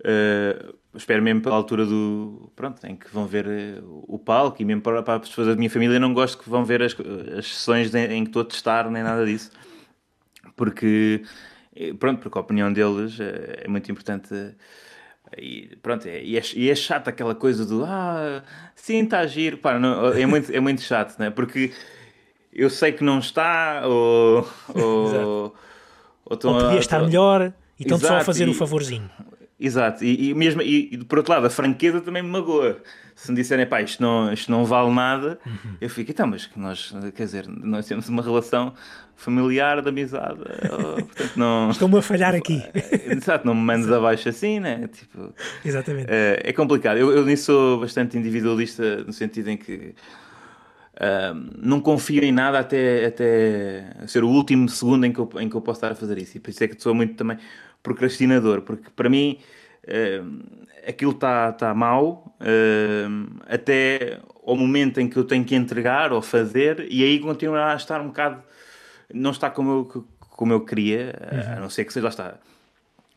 Uh, espero mesmo pela altura do. Pronto, em que vão ver uh, o palco e mesmo para, para, as pessoas da minha família não gosto que vão ver as, as sessões em, em que estou a testar nem nada disso. Porque, eh, pronto, porque a opinião deles é, é muito importante. E pronto, é, e, é, e é chato aquela coisa do ah, sim, está a giro. Pá, não, é, muito, é muito chato, né? Porque eu sei que não está, ou. ou, ou, ou podia estar melhor e estão só a fazer o um favorzinho. Exato, e, e mesmo, e, e, por outro lado, a franqueza também me magoa. Se me disserem, pá, isto não, isto não vale nada, uhum. eu fico, então, mas que nós, quer dizer, nós temos uma relação familiar, de amizade, oh, portanto não... Estou-me a falhar aqui. Exato, não me mandes abaixo assim, né? Tipo, Exatamente. É, é complicado. Eu, eu nisso sou bastante individualista, no sentido em que uh, não confio em nada até, até ser o último segundo em que, eu, em que eu posso estar a fazer isso. E por isso é que sou muito também procrastinador, porque para mim uh, aquilo está tá mal uh, até ao momento em que eu tenho que entregar ou fazer e aí continuará a estar um bocado não está como eu, como eu queria, uhum. a não ser que seja, está,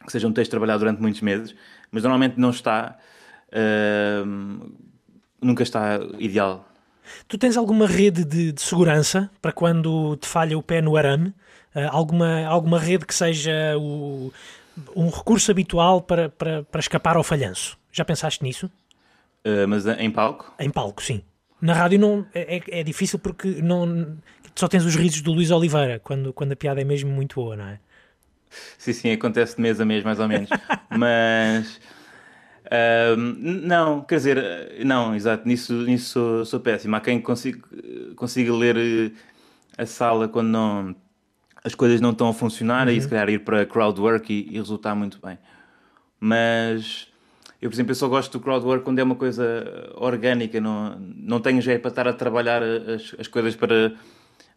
que seja um texto trabalhado durante muitos meses, mas normalmente não está, uh, nunca está ideal. Tu tens alguma rede de, de, segurança para quando te falha o pé no arame? Uh, alguma, alguma rede que seja o, um recurso habitual para, para, para escapar ao falhanço. Já pensaste nisso? Uh, mas em palco? Em palco, sim. Na rádio não, é, é, é difícil porque não, só tens os risos do Luís Oliveira quando, quando a piada é mesmo muito boa, não é? Sim, sim, acontece de mês a mês, mais ou menos. mas. Não, quer dizer, não, exato, nisso, nisso sou, sou péssimo. Há quem consiga, consiga ler eh, a sala quando não as coisas não estão a funcionar uhum. e se calhar ir para crowdwork e, e resultar muito bem. Mas eu, por exemplo, eu só gosto do crowdwork quando é uma coisa orgânica, não, não tenho jeito para estar a trabalhar as, as coisas para,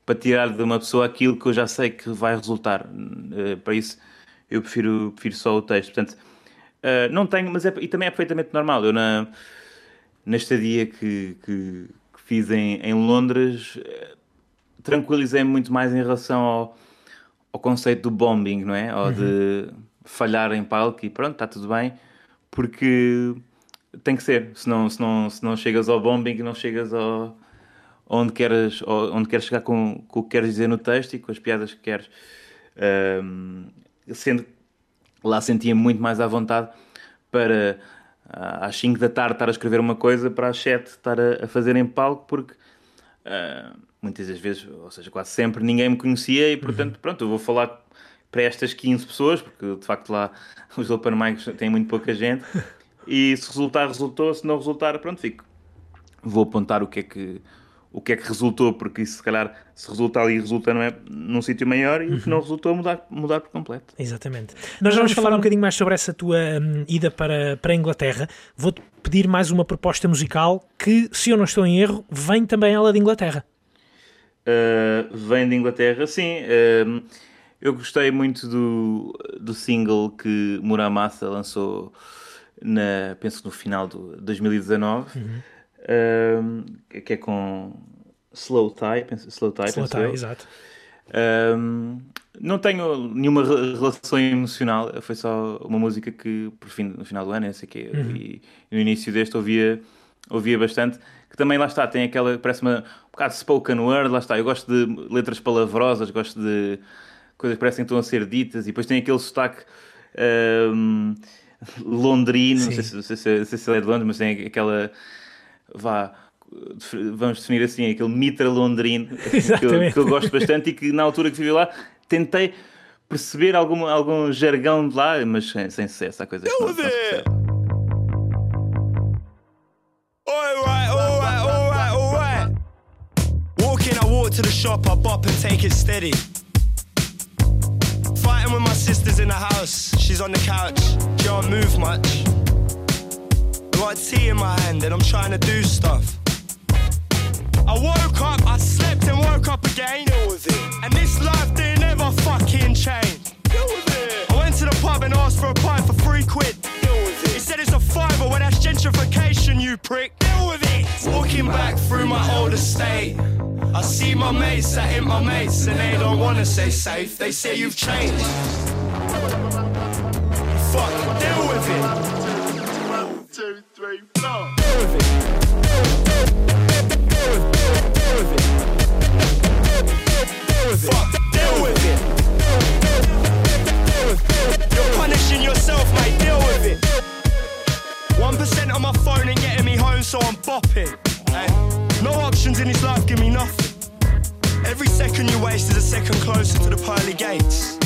para tirar de uma pessoa aquilo que eu já sei que vai resultar. Uh, para isso, eu prefiro, prefiro só o texto. Portanto, uh, não tenho, mas é, e também é perfeitamente normal. Eu, na, na estadia que, que, que fiz em, em Londres, tranquilizei-me muito mais em relação ao ao conceito do bombing, não é? Ou uhum. de falhar em palco e pronto, está tudo bem, porque tem que ser, senão, senão, senão chegas ao bombing, não chegas ao onde queres, onde queres chegar com, com o que queres dizer no texto e com as piadas que queres. Um, sendo lá sentia muito mais à vontade para às 5 da tarde estar a escrever uma coisa, para às 7 estar a, a fazer em palco, porque uh, muitas das vezes, ou seja, quase sempre ninguém me conhecia e portanto, uhum. pronto, eu vou falar para estas 15 pessoas, porque de facto lá os open mics têm muito pouca gente, e se resultar, resultou, se não resultar, pronto, fico. Vou apontar o que é que o que é que resultou, porque isso se calhar se resulta ali resulta não é, num sítio maior e o que não resultou mudar, mudar por completo. Exatamente. Nós vamos falar um bocadinho mais sobre essa tua hum, ida para, para a Inglaterra. Vou-te pedir mais uma proposta musical que, se eu não estou em erro, vem também ela de Inglaterra. Uh, vem de Inglaterra, sim. Uh, eu gostei muito do, do single que Muramasa lançou, na, penso no final de 2019, uhum. Uh, que é com Slow Tie, penso, Slow Tie, Slow Tie, exato. Um, não tenho nenhuma relação emocional, foi só uma música que, por fim, no final do ano, não sei quê, uhum. e no início deste ouvia, ouvia bastante. Que também lá está, tem aquela, parece uma, um bocado spoken word, lá está. Eu gosto de letras palavrosas, gosto de coisas que parecem que estão a ser ditas, e depois tem aquele sotaque um, londrino, não sei, se, não sei, se, sei se é de Londres, mas tem aquela. Vá vamos definir assim, aquele mitra londrino que eu, que eu, gosto bastante e que na altura que vivi lá tentei perceber algum, algum jargão de lá, mas sem, sem sucesso, há coisas que não. Alright, alright, alright, alright. Walking, I walk to the shop, I bop and take it steady. Fighting with my sisters in the house, she's on the couch, can't move much. Got tea in my hand and I'm trying to do stuff. I woke up, I slept and woke up again. Deal with it. And this life didn't ever fucking change. Deal with it. I went to the pub and asked for a pint for three quid. Deal with it. He said it's a fiver, well that's gentrification, you prick. Deal with it. Walking back through my old estate. I see my mates that ain't my mates and they don't wanna say safe. They say you've changed. Fuck, deal with it. Two, three, four. Deal with it. Deal with it. Deal, deal with it. Deal with it. Deal deal with it. Deal with it. You're punishing yourself, mate. Deal with it. One percent on my phone ain't getting me home, so I'm bopping. Hey, no options in this life give me nothing. Every second you waste is a second closer to the pearly gates.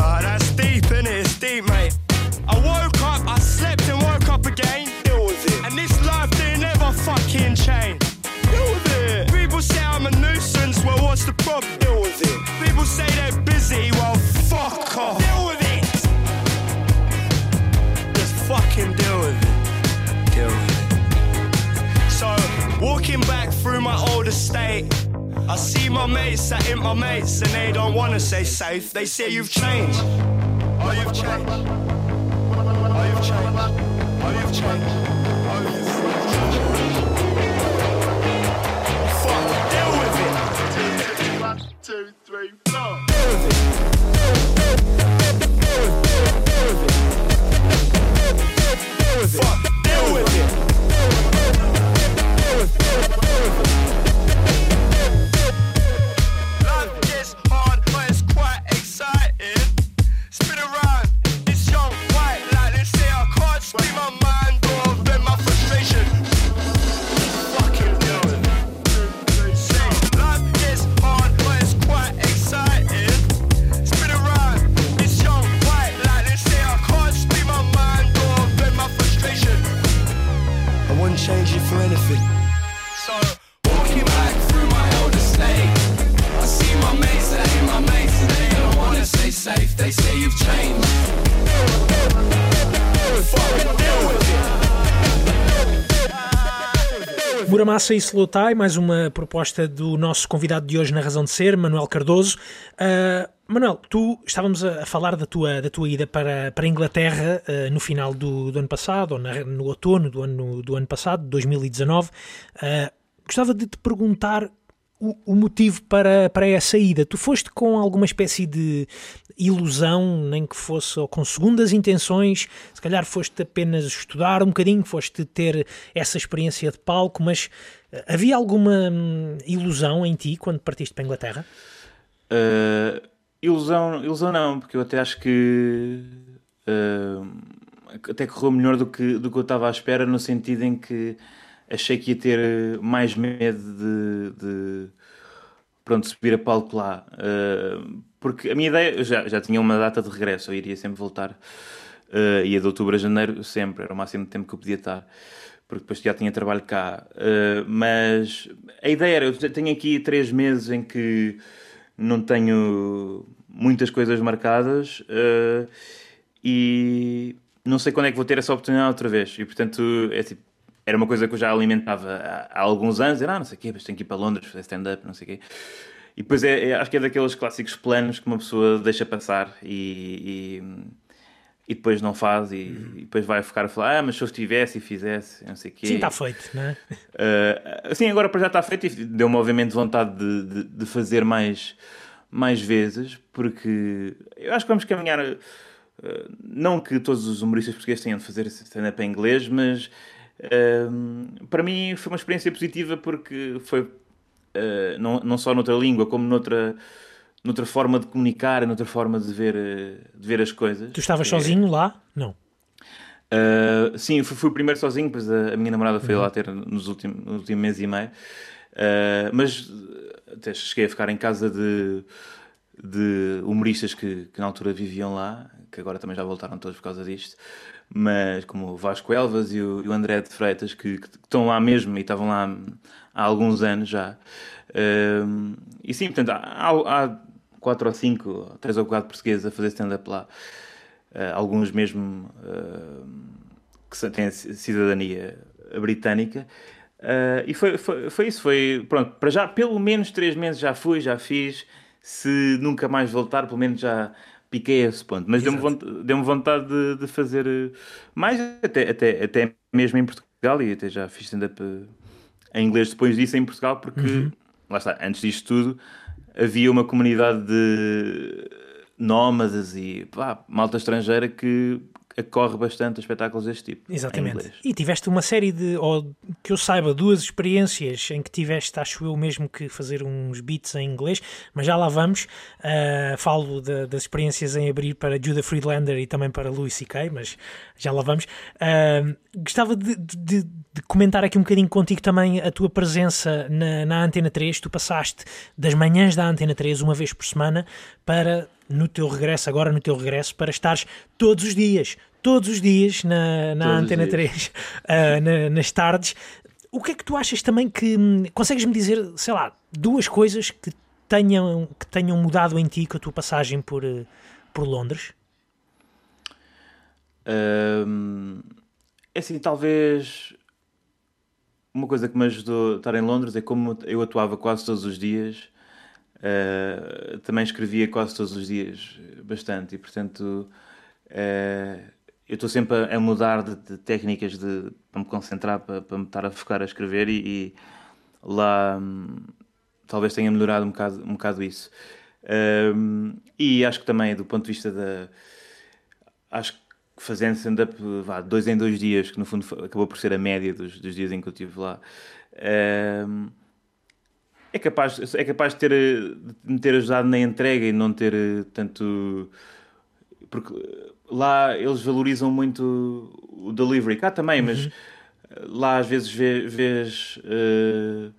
Ah, that's deep, innit? It's deep, mate. I woke up, I slept and again. Deal with it. And this life didn't ever fucking change. Deal with it. People say I'm a nuisance, well, what's the problem? Deal with it. People say they're busy, well, fuck off. Deal with it. Just fucking deal with it. Deal with it. So, walking back through my old estate. I see my mates that ain't my mates and they don't wanna say safe. They say you've changed. Oh, you've changed. Oh, you've changed. Oh, you've changed. two, three, four. Fuck, deal with it. Muramassa e Slotai, mais uma proposta do nosso convidado de hoje na Razão de Ser, Manuel Cardoso. Uh, Manuel, tu estávamos a, falar da tua, da tua ida para, para a Inglaterra uh, no final do, do ano passado, ou na, no outono do ano, do ano passado, 2019. Uh, gostava de te perguntar o, o, motivo para, para essa ida. Tu foste com alguma espécie de ilusão, nem que fosse ou com segundas intenções, se calhar foste apenas estudar um bocadinho, foste ter essa experiência de palco, mas eh, havia alguma hum, ilusão em ti quando partiste para a Inglaterra? Uh, ilusão, ilusão não, porque eu até acho que uh, até correu melhor do que, do que eu estava à espera, no sentido em que achei que ia ter mais medo de, de pronto, subir a palco lá. Uh, porque a minha ideia, já, já tinha uma data de regresso, eu iria sempre voltar. Uh, ia de outubro a janeiro, sempre, era o máximo de tempo que eu podia estar. Porque depois já tinha trabalho cá. Uh, mas a ideia era, eu tenho aqui três meses em que não tenho muitas coisas marcadas uh, e não sei quando é que vou ter essa oportunidade outra vez. E portanto, é tipo, era uma coisa que eu já alimentava há, há alguns anos, era, ah, não sei o quê, mas tenho que ir para Londres fazer stand-up, não sei o quê. E depois é, é, acho que é daqueles clássicos planos que uma pessoa deixa passar e, e depois não faz e, e, depois vai ficar a falar, ah, mas se eu estivesse e fizesse, não sei o quê. Sim, está feito, não é? Uh, sim, agora para já está feito e deu-me obviamente vontade de, de, de, fazer mais, mais vezes, porque eu acho que vamos caminhar, uh, não que todos os humoristas portugueses tenham de fazer stand-up em inglês, mas uh, para mim foi uma experiência positiva porque foi não, não só noutra língua, como noutra noutra forma de comunicar, noutra forma de ver, eh, de ver as coisas. Tu estavas é... sozinho lá? Não. Uh, sim, fui, fui, o primeiro sozinho, pois a, a minha namorada foi uhum. lá ter nos últimos, no último mês e meio. Uh, mas até cheguei a ficar em casa de, de humoristas que, que, na altura viviam lá, que agora também já voltaram todos por causa disto, mas como o Vasco Elvas e o, André de Freitas, que, que, estão lá mesmo e estavam lá há alguns anos já. Uh, e sim, portanto, há, há quatro ou cinco, três ou quatro portugueses a fazer stand-up lá. Uh, alguns mesmo uh, que têm cidadania britânica. Uh, e foi, foi, foi isso, foi, pronto, para já, pelo menos três meses já fui, já fiz. Se nunca mais voltar, pelo menos já piquei esse ponto. Mas deu-me vontade, deu vontade de, de, fazer mais, até, até, até mesmo em Portugal, e até já fiz stand-up em inglês depois disso em Portugal, porque, uhum. lá está, antes disto tudo, havia uma comunidade de nómadas e pá, malta estrangeira que acorre bastante a espetáculos deste tipo. Exatamente. E tiveste uma série de, ou que eu saiba, duas experiências em que tiveste, acho eu mesmo, que fazer uns beats em inglês, mas já lá vamos. Uh, falo de, das experiências em abrir para Judah Friedlander e também para Louis C.K., mas já lá vamos. Uh, gostava de, de, de, comentar aqui um bocadinho contigo também a tua presença na, na Antena 3. Tu passaste das manhãs da Antena 3, uma vez por semana, para no teu regresso, agora no teu regresso, para estares todos os dias, todos os dias na, na Antena 3, uh, na, nas tardes. O que é que tu achas também que. Hum, consegues-me dizer, sei lá, duas coisas que tenham, que tenham mudado em ti com a tua passagem por, uh, por Londres? Um, é assim, talvez uma coisa que me ajudou a estar em Londres é como eu atuava quase todos os dias Uh, também escrevia quase todos os dias bastante e, portanto, uh, eu estou sempre a, a mudar de, de, técnicas de, para me concentrar, para, para me estar a focar a escrever e, e lá um, talvez tenha melhorado um bocado, um bocado isso. Um, e acho que também, do ponto de vista da. Acho que fazendo stand-up dois em dois dias, que no fundo acabou por ser a média dos, dos dias em que eu estive lá. Um, é capaz, é capaz de, ter, de me ter ajudado na entrega e não ter eh, tanto. Porque lá eles valorizam muito o delivery. Cá também, uhum. mas lá às vezes vês. Uh,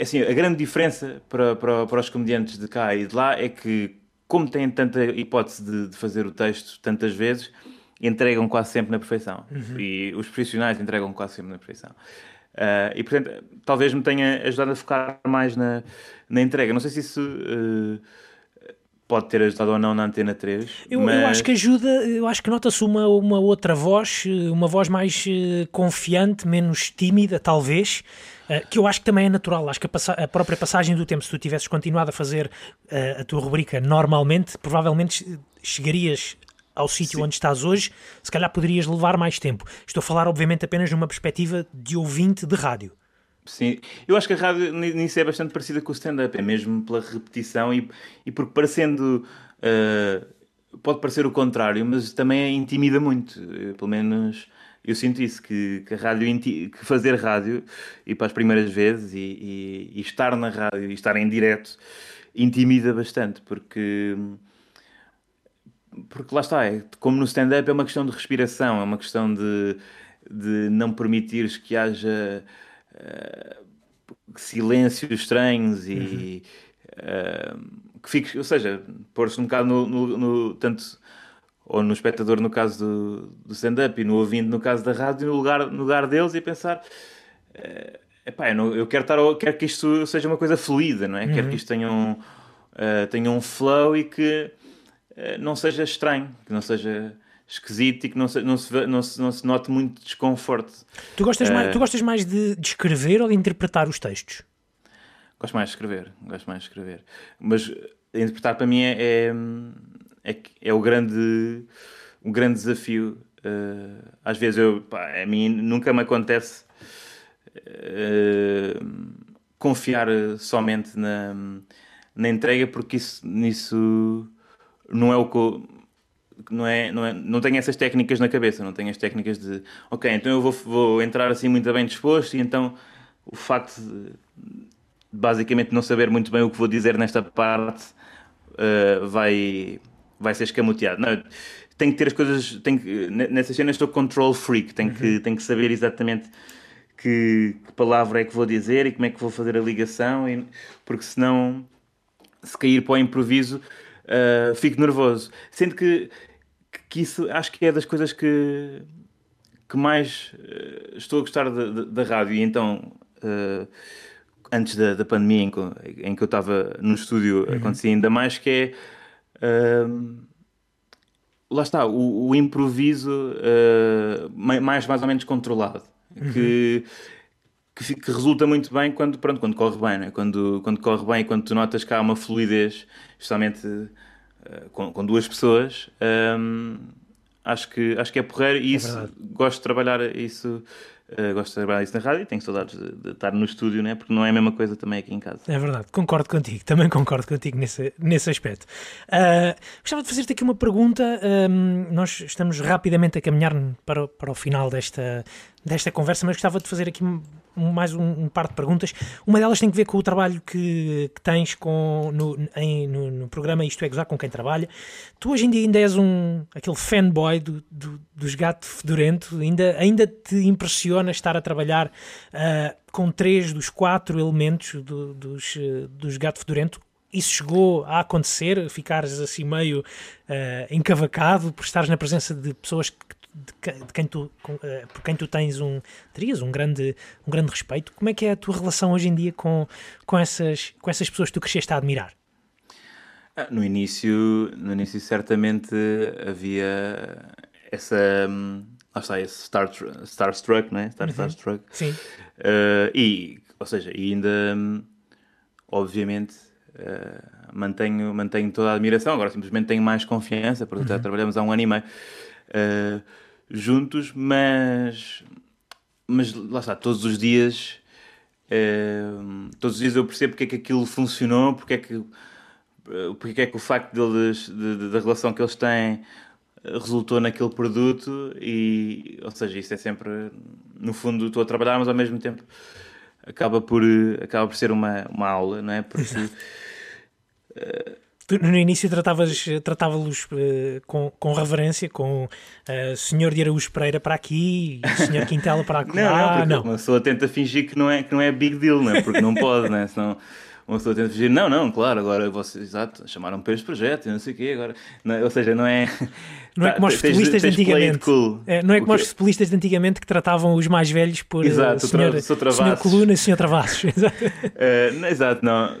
assim, a grande diferença para, para, para os comediantes de cá e de lá é que, como têm tanta hipótese de, de fazer o texto tantas vezes, entregam quase sempre na perfeição. Uhum. E os profissionais entregam quase sempre na perfeição. Uh, e portanto, talvez me tenha ajudado a focar mais na, na entrega. Não sei se isso uh, pode ter ajudado ou não na Antena 3. Eu, mas... eu acho que ajuda, eu acho que nota-se uma, uma outra voz, uma voz mais uh, confiante, menos tímida, talvez. que eu acho que também é natural. Acho que a, a, própria passagem do tempo, se tu tivesses continuado a fazer a tua rubrica normalmente, provavelmente chegarias ao sítio onde estás hoje, se calhar poderias levar mais tempo. Estou a falar, obviamente, apenas numa perspectiva de ouvinte de rádio. Sim, eu acho que a rádio nisso é bastante parecida com o stand-up, é mesmo pela repetição e, e porque parecendo. Uh, pode parecer o contrário, mas também intimida muito. Eu, pelo menos eu sinto isso, que, que, a rádio, que fazer rádio e para as primeiras vezes e, e, e estar na rádio e estar em direto intimida bastante, porque porque lá está, é, como no stand-up é uma questão de respiração, é uma questão de, de não permitires que haja uh, silêncios estranhos e uhum. uh, que fiques, ou seja, pôr-se um bocado no, no, no, tanto ou no espectador no caso do, do stand-up e no ouvinte no caso da rádio, no lugar, no lugar deles e pensar uh, epá, eu, não, eu quero, estar, quero que isto seja uma coisa fluida, não é? Uhum. Quero que isto tenha um, uh, tenha um flow e que não seja estranho, que não seja esquisito e que não se, não se, não se, não se note muito desconforto. Tu gostas, uh, mais, tu gostas mais de, de, escrever ou de interpretar os textos? Gosto mais de escrever, gosto mais de escrever. Mas interpretar para mim é, é, é, é o grande um grande desafio. Uh, às vezes eu, pá, a mim nunca me acontece uh, confiar somente na, na entrega, porque isso nisso não é o que eu, não, é, não, é, não tenho essas técnicas na cabeça, não tenho as técnicas de ok, então eu vou, vou entrar assim muito bem disposto e então o facto de basicamente não saber muito bem o que vou dizer nesta parte uh, vai, vai ser escamoteado. Não, tenho que ter as coisas, tenho que, nessas cenas estou control freak, tenho, uhum. que, tenho que saber exatamente que, que, palavra é que vou dizer e como é que vou fazer a ligação, e, porque senão, se cair para o improviso, uh, fico nervoso. Sendo que, que isso acho que é das coisas que, que mais uh, estou a gostar da rádio, e então. Uh, antes da, da pandemia, em que, em que eu estava no estúdio, uhum. acontecia ainda mais, que é. Lá está, o, o improviso mais, mais ou menos controlado. Uhum. Que, que, que, resulta muito bem quando, pronto, quando corre bem, né? quando, quando corre bem, quando tu notas que há uma fluidez, justamente uh, com, com, duas pessoas. Um, acho que, acho que é porreiro e é isso, gosto de trabalhar isso Uh, gosto de trabalhar isso na rádio e tenho saudades de, de, estar no estúdio, né? porque não é a mesma coisa também aqui em casa. É verdade, concordo contigo, também concordo contigo nesse, nesse aspecto. Uh, gostava de fazer-te aqui uma pergunta. Um, nós estamos rapidamente a caminhar para, para o final desta, desta conversa, mas gostava de fazer aqui mais um, um, par de perguntas. Uma delas tem que ver com o trabalho que, que tens com, no, em, no, no, programa Isto é Gozar com quem trabalha. Tu hoje em dia ainda és um, aquele fanboy do, do, dos Gato Fedorento, ainda, ainda te impressiona estar a trabalhar uh, com três dos quatro elementos do, dos, uh, dos Gato Fedorento. Isso chegou a acontecer, ficares assim meio uh, encavacado por estares na presença de pessoas que de, de quem tu, com, uh, por quem tu tens um, terias um grande, um grande respeito. Como é que é a tua relação hoje em dia com, com, essas, com essas pessoas que tu cresceste a admirar? Ah, no início, no início certamente havia essa, hum, lá está, esse star, starstruck, não é? Star, uhum. Starstruck. Sim. Uh, e, ou seja, ainda, hum, obviamente, uh, mantenho, mantenho toda a admiração, agora simplesmente tenho mais confiança, porque uhum. já trabalhamos há um ano e meio uh, juntos, mas, mas lá está, todos os dias, uh, todos os dias eu percebo porque é que aquilo funcionou, porque é que, uh, porque é que o facto deles, de, de, da relação que eles têm resultou naquele produto e, ou seja, isso é sempre, no fundo, estou a trabalhar, mas ao mesmo tempo acaba por, acaba por ser uma, uma aula, não é? Porque Tu, no início tratavas, tratava-los uh, com, com reverência, com uh, Senhor de Araújo Pereira para aqui e Senhor Quintela para aqui. Não, não, não. Uma pessoa tenta fingir que não é, que não é big deal, não é? Porque não pode, né? Senão uma pessoa tenta fingir, não, não, claro, agora vocês, exato, chamaram para este projeto e não sei o quê, agora. Não, ou seja, não é. Não é como os futebolistas de antigamente. Cool. É, não é como os futebolistas de antigamente que tratavam os mais velhos por exato, senhor, tra senhor Coluna e senhor Travassos. exato. Uh, exato, não,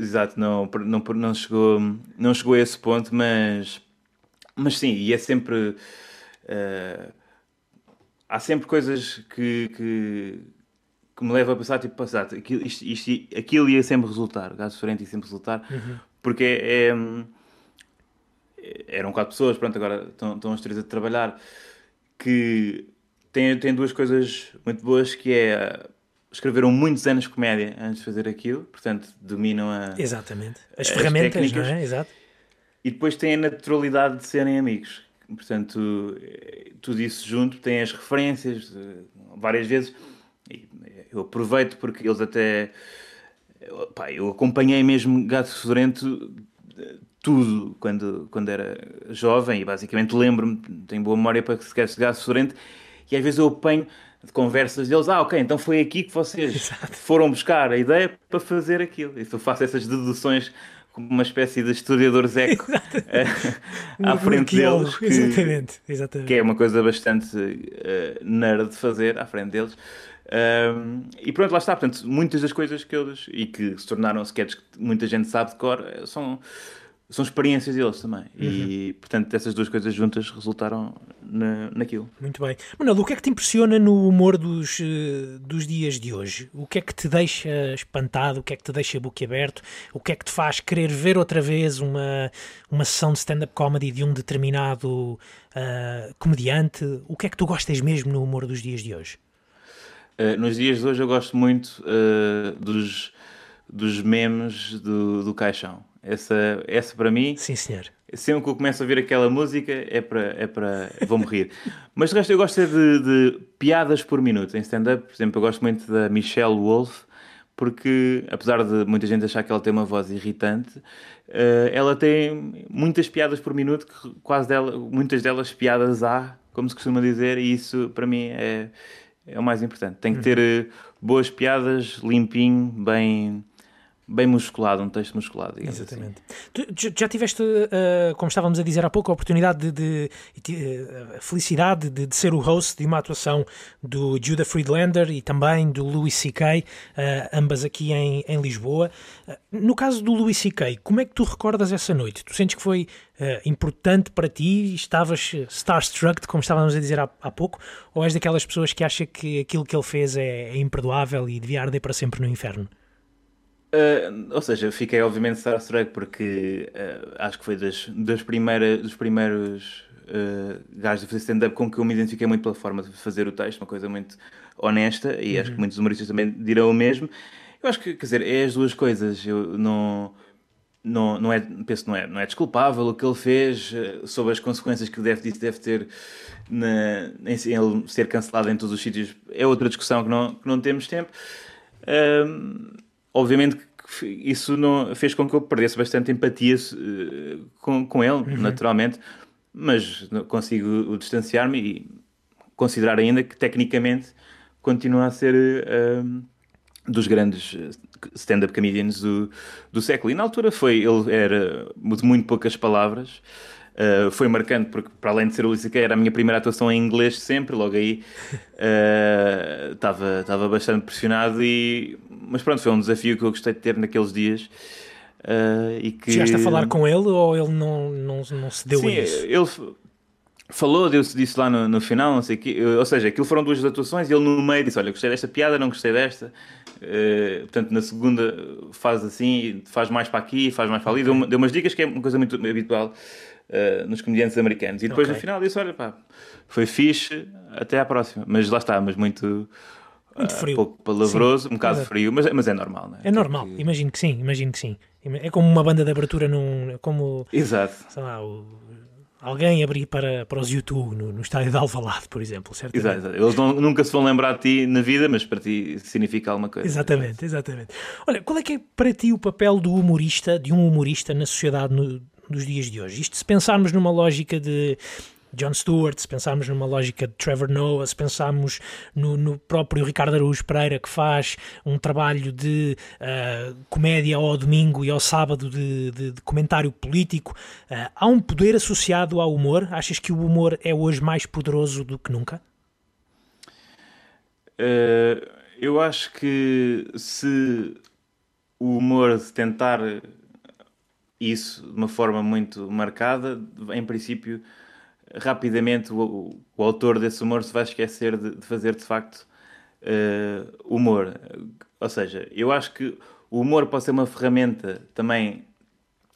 exato, não, não, não, chegou, não chegou a esse ponto, mas, mas sim, e é sempre. Uh, há sempre coisas que, que, que me levam a pensar, tipo, passar, aquilo, isto, isto, aquilo ia sempre resultar, gato diferente ia sempre resultar, uhum. porque é, é eram quatro pessoas, pronto, agora estão, estão as três a trabalhar, que têm, têm duas coisas muito boas, que é escreveram muitos anos de comédia antes de fazer aquilo, portanto dominam a, Exatamente. As, as ferramentas, técnicas, não é? Exato. E depois têm a naturalidade de serem amigos. Portanto, tudo isso junto, tem as referências, várias vezes. Eu aproveito porque eles até... Pá, eu acompanhei mesmo Gato Fedorento tudo quando, quando era jovem e basicamente lembro-me, tenho boa memória para que se quer chegar sorrente e às vezes eu apanho de conversas deles, ah ok, então foi aqui que vocês Exato. foram buscar a ideia para fazer aquilo. E eu faço essas deduções como uma espécie de historiador zeco eh, à frente deles. Que, exatamente, exatamente. Que é uma coisa bastante uh, nerd de fazer à frente deles. Um, e pronto, lá está. Portanto, muitas das coisas que eles. e que se tornaram sketches que muita gente sabe de cor eh, são são experiências deles também. E, portanto, essas duas coisas juntas resultaram na, naquilo. Muito bem. Manuel, o que é que te impressiona no humor dos, eh, dos dias de hoje? O que é que te deixa espantado? O que é que te deixa boquiaberto? O que é que te faz querer ver outra vez uma, uma sessão de stand-up comedy de um determinado uh, comediante? O que é que tu gostas mesmo no humor dos dias de hoje? Uh, nos dias de hoje eu gosto muito uh, dos, dos memes do, do caixão. Essa, essa para mim. Sim, senhor. Sempre que eu começo a ouvir aquela música é para. É para vou morrer. Mas de resto eu gosto de, de piadas por minuto em stand-up. Por exemplo, eu gosto muito da Michelle Wolf, porque apesar de muita gente achar que ela tem uma voz irritante, uh, ela tem muitas piadas por minuto, que quase dela, muitas delas piadas há, como se costuma dizer, e isso para mim é, é o mais importante. Tem que ter uh, boas piadas, limpinho, bem bem musculado, um texto musculado. Assim. Exatamente. Assim. Tu já tiveste, uh, como estávamos a dizer há pouco, a oportunidade de, de uh, a felicidade de, de, ser o host de uma atuação do Judah Friedlander e também do Louis C.K., uh, ambas aqui em, em Lisboa. no caso do Louis C.K., como é que tu recordas essa noite? Tu sentes que foi importante para ti? Estavas starstruck, como estávamos a dizer há, há, pouco? Ou és daquelas pessoas que acha que aquilo que ele fez é, é imperdoável e devia arder para sempre no inferno? Uh, ou seja, fiquei obviamente starstruck porque uh, acho que foi das, das primeiras, dos primeiros uh, gajos de fazer stand-up com que eu me identifiquei muito pela forma de fazer o texto, uma coisa muito honesta e uhum. acho que uhum. muitos humoristas também dirão o mesmo. Eu acho que, quer dizer, é as duas coisas. Eu não, não, não é, penso não é, não é desculpável o que ele fez sobre as consequências que deve, deve ter na, em, ele ser cancelado em todos os sítios. É outra discussão que não, que não temos tempo. Obviamente que isso não, fez com que eu perdesse bastante empatia uh, com, com ele, uhum. naturalmente, mas consigo distanciar-me e considerar ainda que tecnicamente continua a ser uh, dos grandes eh, stand-up comedians do, do século. E na altura foi, ele era de muito poucas palavras, Uh, foi marcante porque, para além de ser o Luís era a minha primeira atuação em inglês sempre, logo aí estava uh, bastante pressionado e mas pronto, foi um desafio que eu gostei de ter naqueles dias. Uh, e que... Chegaste a falar com ele ou ele não, não, não se deu Sim, a isso? ele falou, deu-se disso lá no, no final, não sei que, ou seja, aquilo foram duas atuações e ele no meio disse, olha, gostei desta piada, não gostei desta, uh, portanto na segunda faz assim, faz mais para aqui, faz mais para ali, deu, deu umas dicas que é uma coisa muito habitual uh, nos comediantes americanos, e depois okay. no final disse, olha pá, foi fixe, até à próxima, mas lá está, mas muito muito ah, frio. Um pouco palavroso, sim. um bocado frio, mas, mas é normal, não é? É normal, que... imagino que sim, imagino que sim. É como uma banda de abertura num. Como, Exato. Sei lá, o, alguém abrir para, para os YouTube no, no estádio de Alvalade, por exemplo, certo? Exato, exato. Eles não, nunca se vão lembrar de ti na vida, mas para ti significa alguma coisa. Exatamente, exatamente. Olha, qual é que é para ti o papel do humorista, de um humorista na sociedade no, nos dias de hoje? Isto se pensarmos numa lógica de John Stewart, se pensarmos numa lógica de Trevor Noah, se pensarmos no, no próprio Ricardo Araújo Pereira, que faz um trabalho de uh, comédia ao domingo e ao sábado de, de, de comentário político, uh, há um poder associado ao humor? Achas que o humor é hoje mais poderoso do que nunca? Uh, eu acho que se o humor tentar isso de uma forma muito marcada, em princípio rapidamente o, o, autor desse humor se vai esquecer de, de fazer de facto uh, humor. Ou seja, eu acho que o humor pode ser uma ferramenta também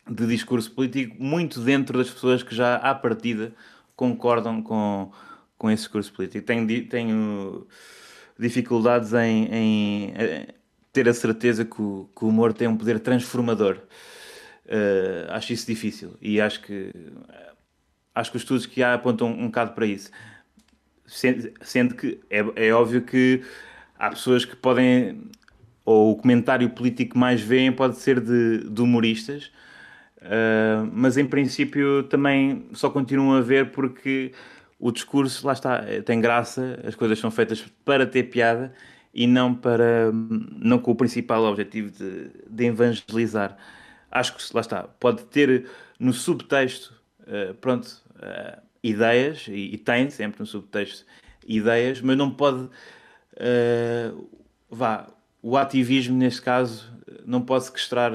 de discurso político muito dentro das pessoas que já à partida concordam com, com esse discurso político. Tenho, tenho dificuldades em, em, ter a certeza que o, que o, humor tem um poder transformador. Uh, acho isso difícil e acho que acho que os estudos que há apontam um, bocado para isso. Sendo, sendo que é, é óbvio que há pessoas que podem, ou o comentário político que mais veem pode ser de, de humoristas, uh, mas em princípio também só continuam a ver porque o discurso, lá está, tem graça, as coisas são feitas para ter piada e não para não com o principal objetivo de, de evangelizar. Acho que lá está, pode ter no subtexto, uh, pronto, uh, ideias, e, e, tem sempre no subtexto ideias, mas não pode. Uh, vá, o ativismo, neste caso, não pode sequestrar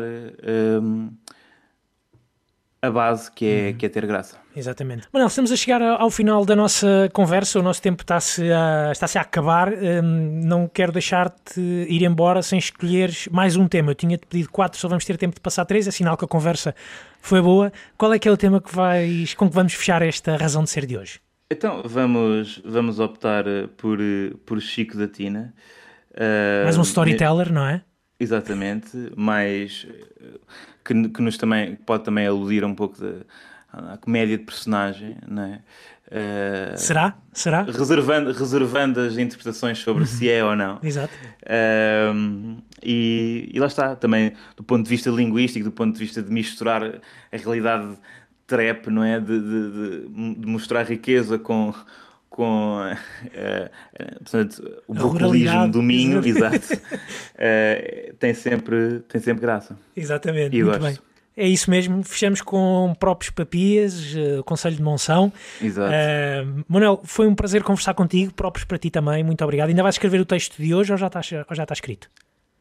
a base que é, que é ter graça. Exatamente. Manuel, estamos a chegar ao final da nossa conversa, o nosso tempo está-se a, está-se a acabar. Hum, não quero deixar-te ir embora sem escolheres mais um tema. Eu tinha-te pedido quatro, só vamos ter tempo de passar três, é sinal que a conversa foi boa. Qual é que é o tema que vais, com que vamos fechar esta razão de ser de hoje? Então vamos, vamos optar eh, por, eh, por Chico da Tina. Mais um storyteller, não é? Exatamente, mais que, que nos também pode também aludir um pouco à comédia de personagem, não é? Uh, Será? Será? Reservando, reservando as interpretações sobre se é ou não. Exato. Uh, e, e, lá está, também do ponto de vista linguístico, do ponto de vista de misturar a realidade trap, não é? De, de, de mostrar riqueza com, com uh, uh, portanto, o populismo do Minho, exato, uh, tem, sempre, tem sempre graça. Exatamente, e muito gosto. bem. É isso mesmo, fechamos com próprios papias, uh, Conselho de Monção. Exato. Uh, Manuel, foi um prazer conversar contigo, próprios para ti também, muito obrigado. Ainda vais escrever o texto de hoje ou já está, ou já está escrito?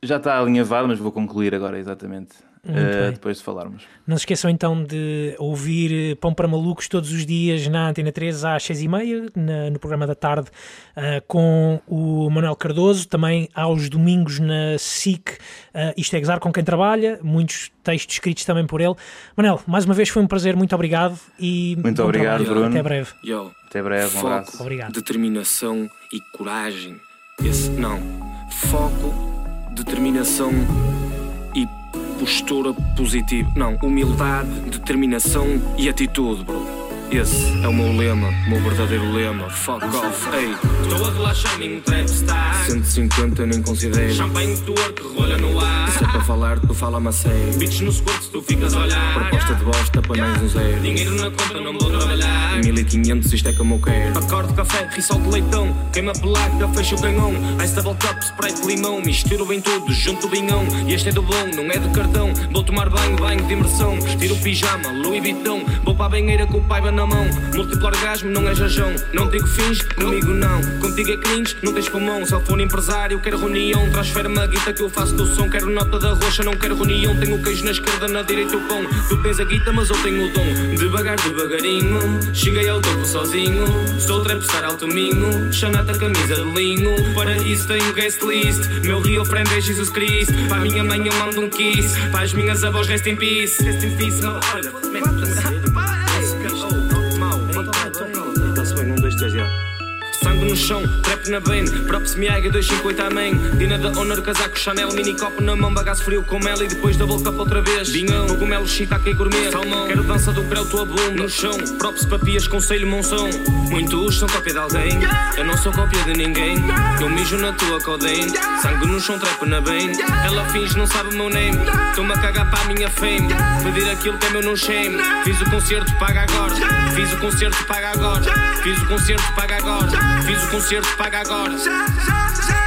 Já está alinhavado, mas vou concluir agora, exatamente. Uh, depois de falarmos. Não se esqueçam então de ouvir Pão para Malucos todos os dias na Antena 3 às 6h30, no programa da tarde, uh, com o Manuel Cardoso, também aos domingos na SIC, uh, Isto é Gozar com quem trabalha, muitos textos escritos também por ele. Manel, mais uma vez foi um prazer, muito obrigado e muito obrigado, Bruno. Até breve. Yo, Até breve, um foco, abraço. Obrigado. determinação e coragem. Esse não. Foco, determinação e postura positiva. Não, humildade, determinação e atitude, bro. Esse é o meu lema, o meu verdadeiro lema. Fuck off, ei. Estou a relaxar, nenhum trap está. 150 nem considero. Champanhe que rola no ar. Se é para falar, tu fala-me a sério. Beats no squat, tu ficas a olhar. Proposta de bosta para mais um zero. Dinheiro na conta, não vou trabalhar. 1500, isto é como eu quero. Acorde café, risol de leitão. Queima placa, fecha o canhão. Ice double cup, spray de limão. Misturo bem tudo, junto o vinhão. E este é do bom, não é de cartão. Vou tomar banho, banho de imersão. Tiro o pijama, Louis Vuitton. Vou para a banheira com o pai na mão. Orgasmo não é jajão. Não digo fins, comigo não. Contigo é cringe, não tens pulmão. Cellfone empresário, quero reunião. Transfere-me a guita que eu faço do som. Quero nota da roxa, não quero reunião. Tenho queijo na esquerda, na direita o pão. Tu tens a guita, mas eu tenho o dom. Devagar, devagarinho. Cheguei ao topo sozinho. Sou trapstar alto minho. Chanata camisa de linho. Para isso tenho guest list. Meu real friend é Jesus Cristo. Para a minha mãe eu mando um kiss. Para as minhas avós, rest in peace. Rest in peace, olha. Chão, trap na bane Props Miaga 258 amém Dina da Honor, casaco Chanel Mini copo na mão, bagaço frio com mel E depois da boca outra vez. Vinhão, cogumelo, shiitake gourmet. Salmão, quero dança do creu, tua boom No chão, props papias, conselho, monção. Muitos são cópia de alguém. Eu não sou cópia de ninguém. Eu mijo na tua codeine. Sangue no chão, trap na bane. Ela finge, não sabe o meu name. Estou-me a cagar para a minha fame. Pedir aquilo que é meu no shame. Fiz o concerto, paga agora. Fiz o concerto, paga agora. Fiz o concerto, paga agora. Fiz o concerto paga agora. Já, já, já.